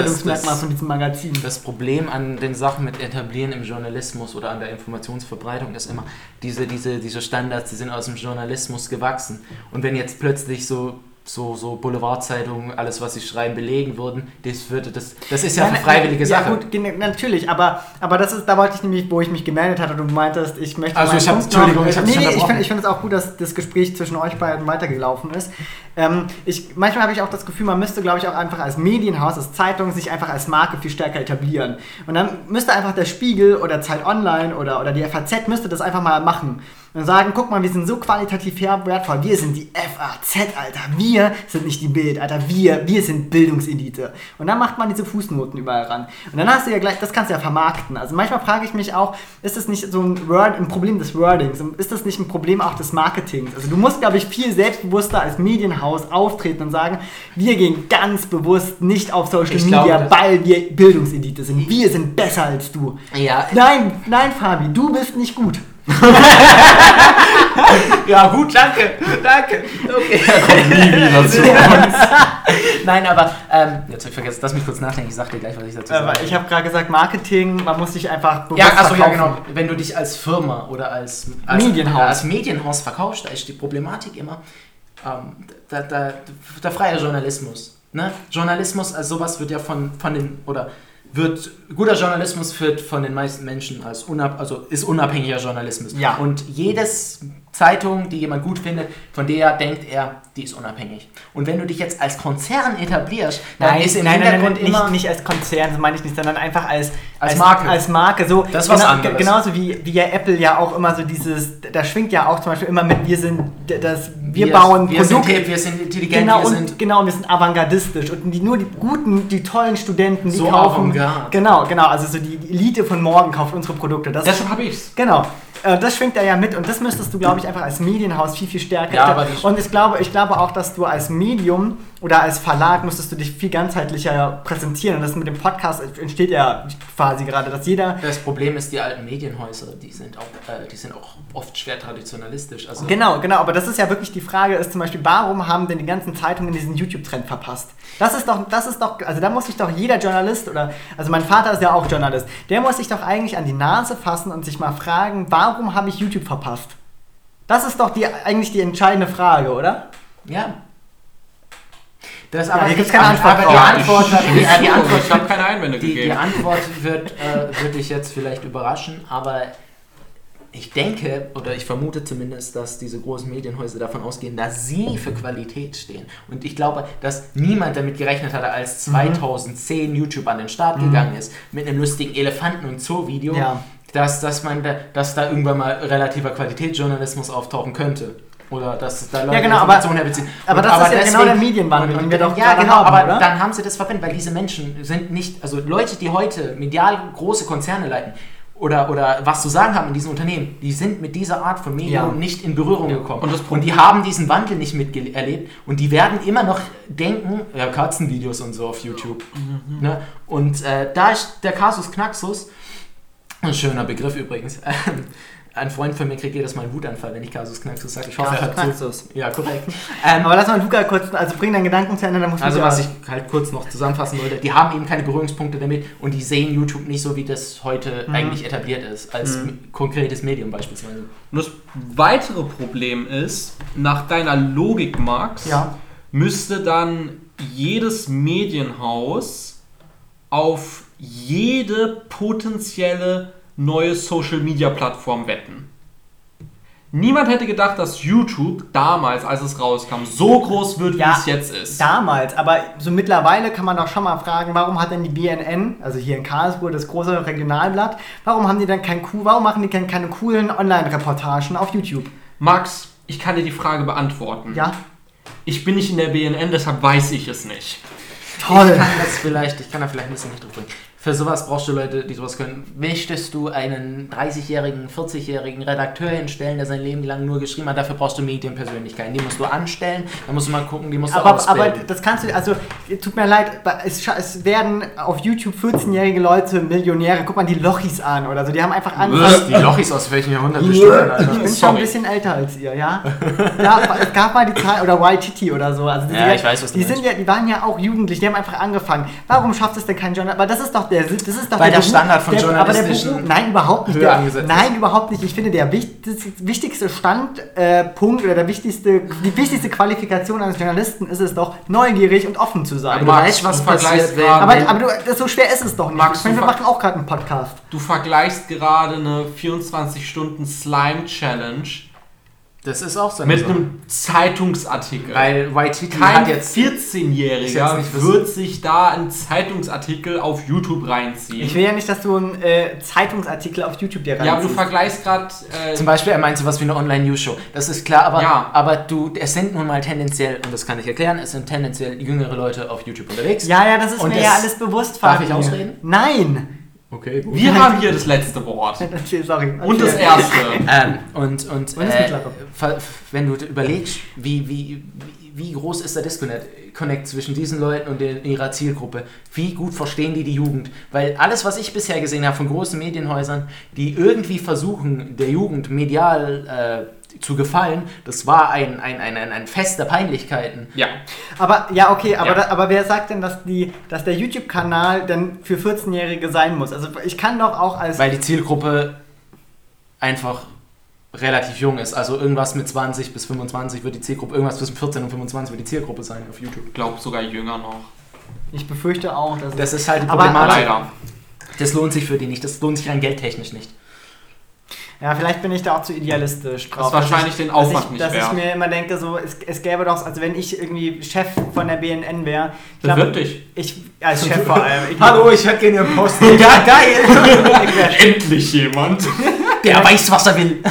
das- das- von diesem Magazin. Das Problem an den Sachen mit Etablieren im Journalismus oder an der Informationsverbreitung ist immer, diese, diese, diese Standards, die sind aus dem Journalismus gewachsen. Und wenn jetzt plötzlich so, so, so Boulevardzeitungen alles, was sie schreiben, belegen würden, das, würde, das, das ist ja eine Nein, freiwillige ja, Sache. gut, gen- natürlich, aber, aber das ist, da wollte ich nämlich, wo ich mich gemeldet hatte du meintest, ich möchte. Also ich hab- Punkt Entschuldigung, noch- ich hab nee, ich finde ich find es auch gut, dass das Gespräch zwischen euch beiden weitergelaufen ist. Ähm, ich, manchmal habe ich auch das Gefühl, man müsste, glaube ich, auch einfach als Medienhaus, als Zeitung sich einfach als Marke viel stärker etablieren. Und dann müsste einfach der Spiegel oder Zeit Online oder, oder die FAZ müsste das einfach mal machen. Und sagen, guck mal, wir sind so qualitativ wertvoll. Wir sind die FAZ, Alter. Wir sind nicht die Bild, Alter. Wir, wir sind Bildungselite. Und dann macht man diese Fußnoten überall ran. Und dann hast du ja gleich, das kannst du ja vermarkten. Also manchmal frage ich mich auch, ist das nicht so ein, Word, ein Problem des Wordings? Ist das nicht ein Problem auch des Marketings? Also du musst, glaube ich, viel selbstbewusster als Medienhaus auftreten und sagen, wir gehen ganz bewusst nicht auf Social Ich Media, glaube, weil wir Bildungselite sind. Wir sind besser als du. Ja, Nein, nein, Fabi, du bist nicht gut. ja, gut, danke, danke. Okay. Nie wieder zu uns. Nein, aber, ähm, jetzt habe ich vergessen, lass mich kurz nachdenken, ich sag dir gleich, was ich dazu Aber sage. ich habe gerade gesagt, Marketing, man muss sich einfach bewusst Ja, achso, ja, genau. Wenn du dich als Firma oder als, als Medienhaus. äh, als Medienhaus verkaufst, da ist die Problematik immer ähm, da, da, der freie Journalismus. Ne? Journalismus als sowas wird ja von, von den, oder wird, guter Journalismus wird von den meisten Menschen als unab, also ist unabhängiger Journalismus. Ja. Und jedes Zeitung, die jemand gut findet, von der denkt er, die ist unabhängig. Und wenn du dich jetzt als Konzern etablierst, dann Nein, ist im nein, nein, nein, Hintergrund nicht, immer... nicht als Konzern, so meine ich nicht, sondern einfach als, Als Marke. Als Marke, so. Das ist was genau, anderes. Genauso wie, wie ja Apple ja auch immer so dieses, da schwingt ja auch zum Beispiel immer mit, wir sind, das, wir, bauen wir sind, Produkte. hip, wir sind intelligent, Genau, wir und, sind genau, wir sind avantgardistisch und die, nur die guten, die tollen Studenten, die So kaufen. avantgarde. Genau, genau, also so die Elite von morgen kauft unsere Produkte. Das, Deshalb habe ich's. Genau. Äh, Das schwingt da ja mit und das müsstest du, glaube ich, einfach als Medienhaus viel, viel stärker. Ja, aber und ich glaube, ich glaube auch, dass du als Medium oder als Verlag müsstest du dich viel ganzheitlicher präsentieren. Und das mit dem Podcast entsteht ja quasi gerade, dass jeder. Das Problem ist, die alten Medienhäuser, die sind auch, äh, die sind auch oft schwer traditionalistisch. Also Genau, genau, aber das ist ja wirklich die Frage, ist zum Beispiel, warum haben denn die ganzen Zeitungen diesen YouTube-Trend verpasst? Das ist doch, das ist doch, also da muss sich doch jeder Journalist oder, also mein Vater ist ja auch Journalist, der muss sich doch eigentlich an die Nase fassen und sich mal fragen, warum habe ich YouTube verpasst? Das ist doch die, eigentlich die entscheidende Frage, oder? Ja. Das Ja, aber, hier gibt's die- keine Antwort aber die Antwort, die, die, die Antwort, ich habe keine Einwände die, die gegeben. Antwort wird, äh, wird dich jetzt vielleicht überraschen, aber ich denke, oder ich vermute zumindest, dass diese großen Medienhäuser davon ausgehen, dass sie für Qualität stehen. Und ich glaube, dass niemand damit gerechnet hatte, als Mhm. 2010 YouTube an den Start gegangen ist, mit einem lustigen Elefanten- und Zoo-Video, Ja. dass, dass, man da, dass da irgendwann mal relativer Qualitätsjournalismus auftauchen könnte. Oder dass da Leute Ja, genau, aber- Informationen herbeziehen. aber Und- das ist ja genau der Medienwandel, den wir doch Ja, genau, haben, aber oder? dann haben sie das verwendet, weil diese Menschen sind nicht, also Leute, die heute medial große Konzerne leiten oder, oder was zu sagen haben in diesen Unternehmen, die sind mit dieser Art von Medium Ja. nicht in Berührung gekommen. Und und die haben diesen Wandel nicht miterlebt und die werden immer noch denken, ja, Katzenvideos und so auf YouTube. Mhm. Ne? Und äh, da ist der Kasus Knaxus, ein schöner Begriff übrigens, ein Freund von mir kriegt jedes Mal einen Wutanfall, wenn ich Kasus Knaxus sage. Ich hoffe, er zu. Knaxus. Ja, korrekt. Ähm, Aber lass mal Luca kurz, also bring deinen Gedanken zu Ende, dann muss also was ich halt kurz noch zusammenfassen wollte, die haben eben keine Berührungspunkte damit und die sehen YouTube nicht so, wie das heute Mhm. eigentlich etabliert ist, als Mhm. konkretes Medium beispielsweise. Und das weitere Problem ist, nach deiner Logik, Max, Ja. müsste dann jedes Medienhaus auf jede potenzielle neue Social-Media-Plattform wetten. Niemand hätte gedacht, dass YouTube damals, als es rauskam, so groß wird, wie Ja, es jetzt ist. Damals, aber so mittlerweile kann man doch schon mal fragen, warum hat denn die BNN, also hier in Karlsruhe, das große Regionalblatt, warum haben die dann kein cool, warum machen die denn keine coolen Online-Reportagen auf YouTube? Max, ich kann dir die Frage beantworten. Ja, Ich bin nicht in der BNN, deshalb weiß ich es nicht. toll. Ich kann das vielleicht, ich kann da vielleicht ein bisschen nicht drüber bringen. Für sowas brauchst du Leute, die sowas können. Möchtest du einen 30-jährigen, 40-jährigen Redakteur hinstellen, der sein Leben lang nur geschrieben hat, dafür brauchst du Medienpersönlichkeiten. Die musst du anstellen, dann musst du mal gucken, die musst du Aber, ausbilden. aber das kannst du, also tut mir leid, es, es werden auf YouTube 14-jährige Leute Millionäre. Guck mal die Lochis an oder so, die haben einfach angefangen. die Lochis aus welchem Jahrhundert bestimmt, Ich Alter. bin schon ein bisschen älter als ihr, ja? ja es gab mal die Zeit, oder Waititi oder so. Also Ja, ich weiß, was du die, sind ja, die waren ja auch jugendlich, die haben einfach angefangen. Warum schafft es denn kein Journalist? Aber das ist doch der, das ist doch Weil der Beruf- Standard von der, aber der Beruf, Nein, überhaupt nicht. Der, nein, überhaupt nicht. Ich finde, der wichtigste, Standpunkt Punkt oder der wichtigste, die wichtigste Qualifikation eines Journalisten ist es doch, neugierig und offen zu sein. Aber du weißt, was vergleichst Aber, aber du, so schwer ist es doch nicht. Max, ich meine, wir machen auch gerade einen Podcast. Du vergleichst gerade eine 24-Stunden-Slime-Challenge das ist auch so mit Sache. einem Zeitungsartikel. Weil YTT Kein hat jetzt... Ist jetzt 14-Jähriger nicht wissen. wird sich da einen Zeitungsartikel auf YouTube reinziehen. Ich will ja nicht, dass du einen äh, Zeitungsartikel auf YouTube dir ja, aber du reinziehst. vergleichst gerade. Äh, Zum Beispiel, er meint sowas wie eine Online-News-Show. Das ist klar, aber, Ja. aber du, es sind nun mal tendenziell, und das kann ich erklären, es sind tendenziell jüngere Leute auf YouTube unterwegs. Ja, ja, das ist Und mir das- ja alles bewusst, Darf ich ausreden? Nein! Okay, gut. wir haben hier das letzte Wort. Sorry. Und das Okay. erste. Ähm, und und, äh, wenn du überlegst, wie, wie, wie, wie groß ist der Disconnect Connect zwischen diesen Leuten und den, ihrer Zielgruppe? Wie gut verstehen die die Jugend? Weil alles, was ich bisher gesehen habe von großen Medienhäusern, die irgendwie versuchen, der Jugend medial äh, zu gefallen, das war ein, ein, ein, ein, ein Fest der Peinlichkeiten. Ja. Aber ja, okay, aber, Ja. Da, aber wer sagt denn, dass, die, dass der YouTube-Kanal dann für 14-Jährige sein muss? Also ich kann doch auch als. Weil die Zielgruppe einfach relativ jung ist. Also irgendwas mit 20 bis 25 wird die Zielgruppe, irgendwas zwischen 14 und 25 wird die Zielgruppe sein auf YouTube. Ich glaube sogar jünger noch. ich befürchte auch, dass. Das ist halt die Aber- Problematik. Leider. Das lohnt sich für die nicht. Das lohnt sich rein geldtechnisch nicht. Ja, vielleicht bin ich da auch zu idealistisch drauf. Das ist wahrscheinlich dass den ich, Aufwand dass ich, nicht Dass ich wert. mir immer denke, so, es, es gäbe doch, also wenn ich irgendwie Chef von der BNN wäre. ich Bewirb dich. Ich, als Chef vor allem. Ich, ich hätte gerne einen Post. Ja, geil! Ich Endlich jemand. Der weiß, was er will.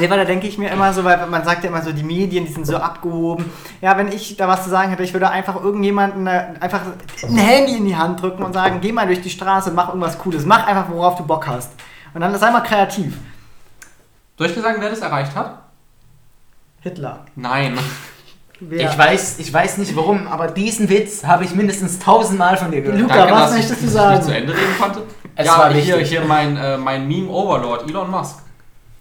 Nee, weil da denke ich mir immer so, weil man sagt ja immer so, die Medien, die sind so abgehoben. Ja, wenn ich da was zu sagen hätte, ich würde einfach irgendjemanden äh, einfach ein Handy in die Hand drücken und sagen, geh mal durch die Straße und mach irgendwas Cooles. Mach einfach, worauf du Bock hast. Und dann sei mal kreativ. Soll ich dir sagen, wer das erreicht hat? Hitler. Nein. Wer? Ich, weiß, ich weiß nicht warum, aber diesen Witz habe ich mindestens tausendmal von dir gehört. Luca, Danke, was dass ich möchtest du sagen? nicht zu Ende reden konnte. Es ja, war hier, wichtig. hier mein, äh, mein Meme-Overlord, Elon Musk.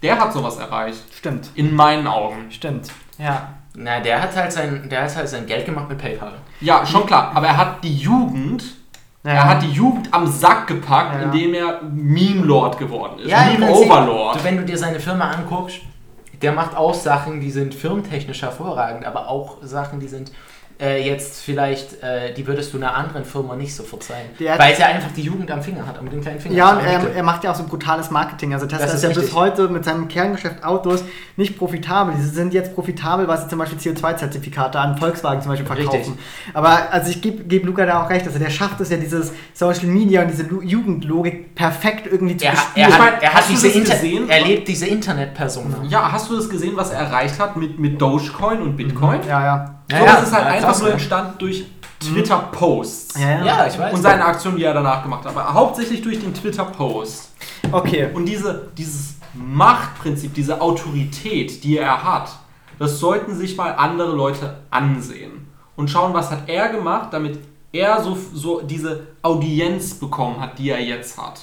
Der hat sowas erreicht. Stimmt, In meinen Augen. stimmt. Ja. Na, der hat halt sein, der hat halt sein Geld gemacht mit PayPal. Ja, schon klar. Aber er hat die Jugend, ja. er hat die Jugend am Sack gepackt, Ja. indem er Meme-Lord geworden ist. im Prinzip, Meme-Overlord. du, Wenn du dir seine Firma anguckst, der macht auch Sachen, die sind firmentechnisch hervorragend, aber auch Sachen, die sind äh, jetzt vielleicht, äh, die würdest du einer anderen Firma nicht so verzeihen. Der weil er einfach die Jugend am Finger hat, mit dem kleinen Finger. Ja, am und er, Wickel. er macht ja auch so brutales Marketing. Also Tesla Das ist, ist ja bis richtig. heute mit seinem Kerngeschäft Autos nicht profitabel. Sie sind jetzt profitabel, weil sie zum Beispiel CO2-Zertifikate an Volkswagen zum Beispiel verkaufen. Richtig. Aber also ich gebe geb Luca da auch recht, also der schafft es ja dieses Social Media und diese Lu Jugendlogik perfekt irgendwie zu er, bespielen. er, hat, er hat hast du diese gesehen? er lebt diese Internet-Persona. Ja, hast du das gesehen, was er erreicht hat mit, mit Dogecoin und Bitcoin? ja, ja. So, Ja, ja. das ist halt Ja, einfach nur ja. entstanden durch Twitter-Posts. Ja, ja. Ja, ich weiß. Und seine Aktionen, die er danach gemacht hat. Aber hauptsächlich durch den Twitter-Post. Okay. Und diese, dieses Machtprinzip, diese Autorität, die er hat, das sollten sich mal andere Leute ansehen. Und schauen, was hat er gemacht, damit er so, so diese Audienz bekommen hat, die er jetzt hat.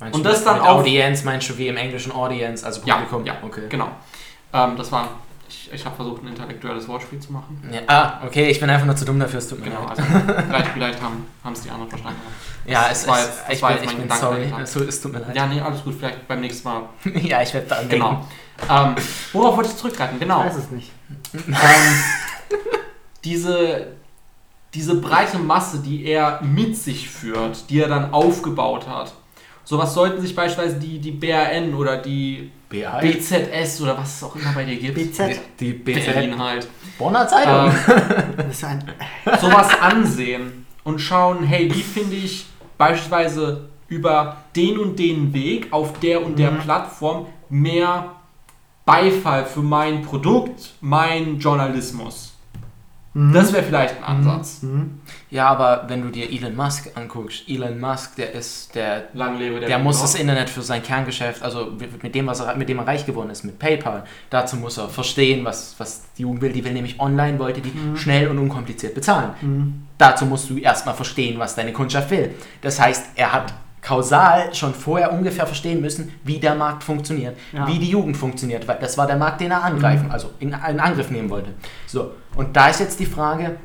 Meinst Und du das mit- dann mit auf- Audience, meinst du wie im englischen Audience, also Ja, Publikum? ja, okay. Genau. Ähm, das war, ich, ich habe versucht, ein intellektuelles Wortspiel zu machen. Ja, ah, okay, ich bin einfach nur zu dumm dafür, es tut mir Genau, leid. also vielleicht, vielleicht haben es die anderen verstanden. Ja, das es, war jetzt- ich war bin, jetzt ich mein bin Gedanke sorry, dahinter. es, tut mir leid. Ja, nee, alles gut, vielleicht beim nächsten Mal. Ja, ich werde da. Genau. Ähm, worauf wollte ich zurückgreifen? Genau. Ich weiß es nicht. ähm, diese, diese breite Masse, die er mit sich führt, die er dann aufgebaut hat. Sowas sollten sich beispielsweise die, die BRN oder die BZS oder was es auch immer bei dir gibt. BZ. Die BZ Berlin halt. Bonner Zeitung. Ähm, Das ist ein. sowas ansehen und schauen, hey, wie finde ich beispielsweise über den und den Weg auf der und der Mhm. Plattform mehr Beifall für mein Produkt, mein Journalismus. Mhm. Das wäre vielleicht ein Ansatz. Mhm. Ja, aber wenn du dir Elon Musk anguckst, Elon Musk, der ist, der, der der muss das Internet für sein Kerngeschäft, also mit dem, was er, mit dem er reich geworden ist, mit PayPal, dazu muss er verstehen, was, was die Jugend will. Die will nämlich online, wollte die schnell und unkompliziert bezahlen. Mhm. Dazu musst du erstmal verstehen, was deine Kundschaft will. Das heißt, er hat kausal schon vorher ungefähr verstehen müssen, wie der Markt funktioniert, Ja. wie die Jugend funktioniert, weil das war der Markt, den er angreifen, also in, in Angriff nehmen wollte. So, und da ist jetzt die Frage,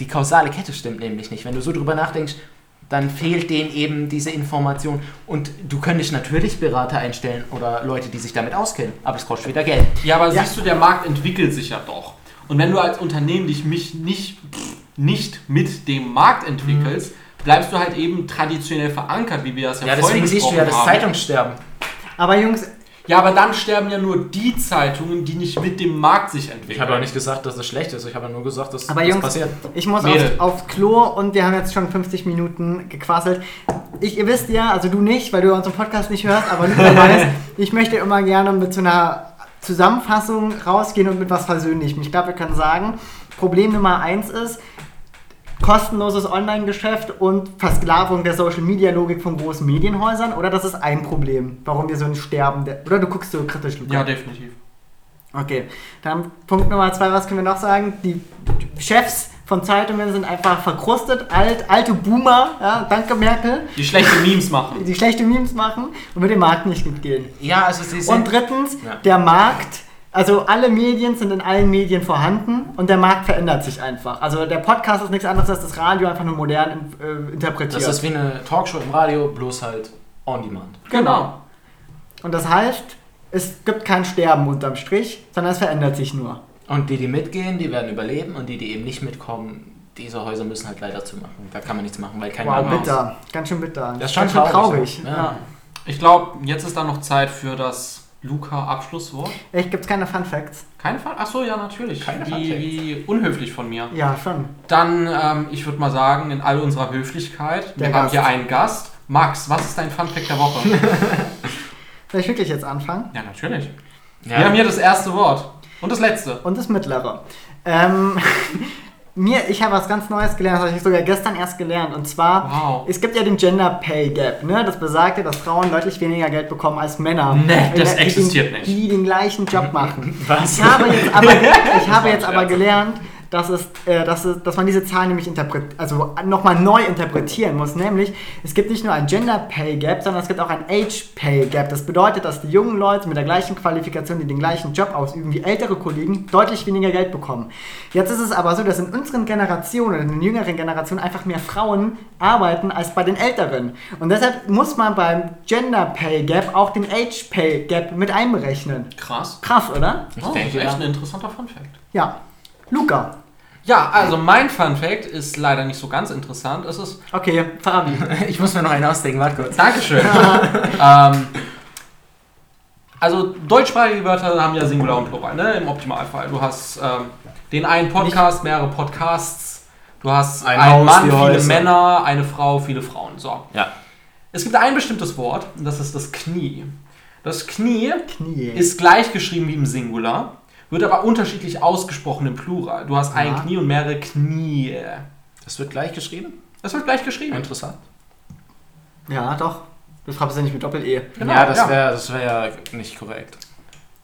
die kausale Kette stimmt nämlich nicht. Wenn du so drüber nachdenkst, dann fehlt denen eben diese Information. Und du könntest natürlich Berater einstellen oder Leute, die sich damit auskennen, aber es kostet wieder Geld. Ja, aber Ja. siehst du, der Markt entwickelt sich ja doch. Und wenn du als Unternehmen dich mich nicht, nicht mit dem Markt entwickelst, bleibst du halt eben traditionell verankert, wie wir das ja, Ja, vorhin deswegen siehst du ja das haben. Zeitungssterben. Aber Jungs, Ja, aber dann sterben ja nur die Zeitungen, die nicht mit dem Markt sich entwickeln. Ich habe ja nicht gesagt, dass das schlecht ist. Ich habe ja nur gesagt, dass Aber das Jungs, passiert. ich muss auf, aufs Klo und wir haben jetzt schon 50 Minuten gequasselt. Ich, ihr wisst ja, also du nicht, weil du unseren Podcast nicht hörst, aber Luca weiß, ich möchte immer gerne mit so einer Zusammenfassung rausgehen und mit was Versöhnlichem. Ich glaube, wir können sagen, Problem Nummer eins ist, kostenloses Online-Geschäft und Versklavung der Social-Media-Logik von großen Medienhäusern? Oder das ist ein Problem, warum wir so ein Sterben... Der, oder du guckst so kritisch, Luca? Ja, definitiv. Okay, dann Punkt Nummer zwei, was können wir noch sagen? Die Chefs von Zeitungen sind einfach verkrustet, alt, alte Boomer, ja, danke Merkel, Die schlechte Memes machen. die schlechte Memes machen und mit dem Markt nicht mitgehen. Ja, also sie sind. Und drittens, Ja. der Markt, also alle Medien sind in allen Medien vorhanden und der Markt verändert sich einfach. Also der Podcast ist nichts anderes als das Radio einfach nur modern äh, interpretiert. das ist wie eine Talkshow im Radio, bloß halt on demand. Genau. und das heißt, es gibt kein Sterben unterm Strich, sondern es verändert sich nur. Und die, die mitgehen, die werden überleben und die, die eben nicht mitkommen, diese Häuser müssen halt leider zumachen. Da kann man nichts machen, weil kein Wow, ist. bitter. Ganz schön bitter. Das ist schon Ganz schön traurig, traurig. ja. Ja. Ich glaube, jetzt ist dann noch Zeit für das Luca-Abschlusswort. Echt, gibt's keine Fun Facts? Keine Fall? Achso, ja, natürlich. Keine wie, Funfacts. wie unhöflich von mir. Ja, schon. Dann, ähm, ich würde mal sagen, in all unserer Höflichkeit, Der wir haben Gast. hier einen Gast. Max, was ist dein Funfact der Woche? Soll ich wirklich jetzt anfangen? ja, natürlich. Ja. Wir haben hier das erste Wort. Und das letzte. Und das mittlere. Ähm, mir, ich habe was ganz Neues gelernt, das habe ich sogar gestern erst gelernt. Und zwar, Wow. es gibt ja den Gender Pay Gap. Ne? Das besagt ja, dass Frauen deutlich weniger Geld bekommen als Männer. Nee, das Die- die- existiert nicht. Die den gleichen Job machen. Was? Ich habe jetzt aber, ich habe jetzt aber gelernt, dass, es, äh, dass, es, dass man diese Zahlen nämlich interpret also nochmal neu interpretieren muss. Nämlich, es gibt nicht nur ein Gender Pay Gap, sondern es gibt auch ein Age Pay Gap. Das bedeutet, dass die jungen Leute mit der gleichen Qualifikation, die den gleichen Job ausüben wie ältere Kollegen, deutlich weniger Geld bekommen. Jetzt ist es aber so, dass in unseren Generationen, in den jüngeren Generationen, einfach mehr Frauen arbeiten als bei den älteren. Und deshalb muss man beim Gender Pay Gap auch den Age Pay Gap mit einberechnen. Krass. Krass, oder? Ich Oh, denke, echt ja. ein interessanter Funfact. Ja. Luca. Ja, also mein Funfact ist leider nicht so ganz interessant. Es ist Okay, Fabi. Ich muss mir noch einen ausdenken, warte kurz. Dankeschön. ähm, also deutschsprachige Wörter haben ja Singular und Plural, ne? Im Optimalfall. Du hast ähm, den einen Podcast, mehrere Podcasts. Du hast Ein einen Haus, Mann, viele Häuser. Männer, eine Frau, viele Frauen. So. Ja. Es gibt ein bestimmtes Wort und das ist das Knie. Das Knie Knie. ist gleich geschrieben wie im Singular, wird aber unterschiedlich ausgesprochen im Plural. Du hast ein Ja. Knie und mehrere Knie. Das wird gleich geschrieben? Das wird gleich geschrieben. Interessant. ja, doch. Du schreibst ja nicht mit Doppel-E. Genau, ja, das ja. wäre das wär ja nicht korrekt.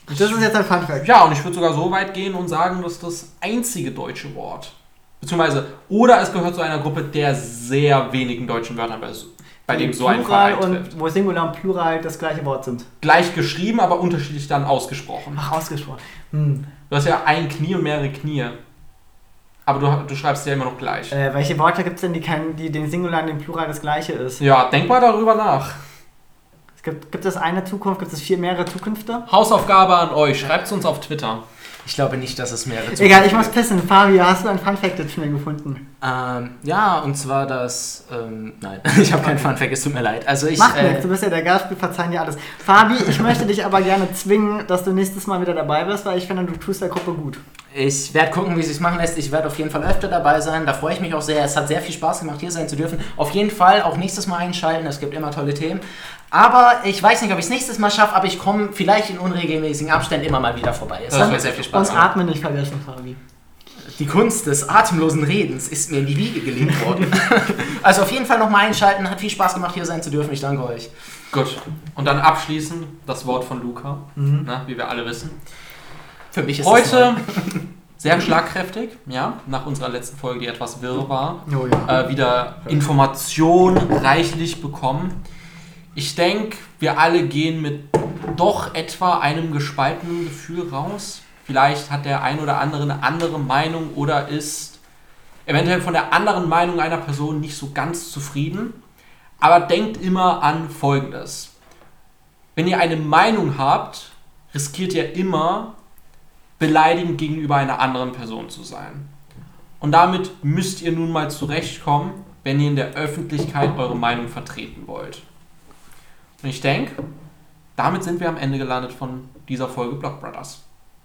Das ist jetzt ein Funfact. Ja, und ich würde sogar so weit gehen und sagen, dass das einzige deutsche Wort, beziehungsweise, oder es gehört zu einer Gruppe der sehr wenigen deutschen Wörter, weil es bei dem so ein Plural Fall und wo Singular und Plural das gleiche Wort sind. Gleich geschrieben, aber unterschiedlich dann ausgesprochen. Ach, ausgesprochen. Hm. Du hast ja ein Knie und mehrere Knie. Aber du, du schreibst ja immer noch gleich. Äh, welche Worte gibt es denn, die, kein, die den Singular und den Plural das gleiche ist? Ja, denk mal darüber nach. Es gibt, gibt es eine Zukunft, gibt es vier mehrere Zukünfte? Hausaufgabe an euch. Schreibt es uns auf Twitter. Ich glaube nicht, dass es mehrere Egal, ich muss pissen. Fabio, hast du ein Fun-Fact jetzt schnell gefunden? Ähm, ja, und zwar das. Ähm, nein, ich habe keinen Funfact, es tut mir leid. Also ich. Macht äh, nichts, du bist ja der Gast, wir verzeihen dir alles. Fabi, ich möchte dich aber gerne zwingen, dass du nächstes Mal wieder dabei bist, weil ich finde, du tust der Gruppe gut. Ich werde gucken, wie es sich machen lässt. Ich werde auf jeden Fall öfter dabei sein. Da freue ich mich auch sehr. Es hat sehr viel Spaß gemacht, hier sein zu dürfen. Auf jeden Fall auch nächstes Mal einschalten. Es gibt immer tolle Themen. Aber ich weiß nicht, ob ich es nächstes Mal schaffe, aber ich komme vielleicht in unregelmäßigen Abständen immer mal wieder vorbei. Es hat mir sehr viel Spaß Und gemacht. atmen nicht vergessen, Fabi. Die Kunst des atemlosen Redens ist mir in die Wiege gelegt worden. also auf jeden Fall nochmal einschalten. Hat viel Spaß gemacht, hier sein zu dürfen. Ich danke euch. Gut. Und dann abschließend das Wort von Luca, Mhm. ne, wie wir alle wissen. Für mich ist es Heute sehr schlagkräftig, ja, nach unserer letzten Folge, die etwas wirr war. Oh ja. äh, wieder Information reichlich bekommen. Ich denke, wir alle gehen mit doch etwa einem gespaltenen Gefühl raus. Vielleicht hat der ein oder andere eine andere Meinung oder ist eventuell von der anderen Meinung einer Person nicht so ganz zufrieden. Aber denkt immer an Folgendes. Wenn ihr eine Meinung habt, riskiert ihr immer, beleidigend gegenüber einer anderen Person zu sein. Und damit müsst ihr nun mal zurechtkommen, wenn ihr in der Öffentlichkeit eure Meinung vertreten wollt. Und ich denke, damit sind wir am Ende gelandet von dieser Folge Block Brothers.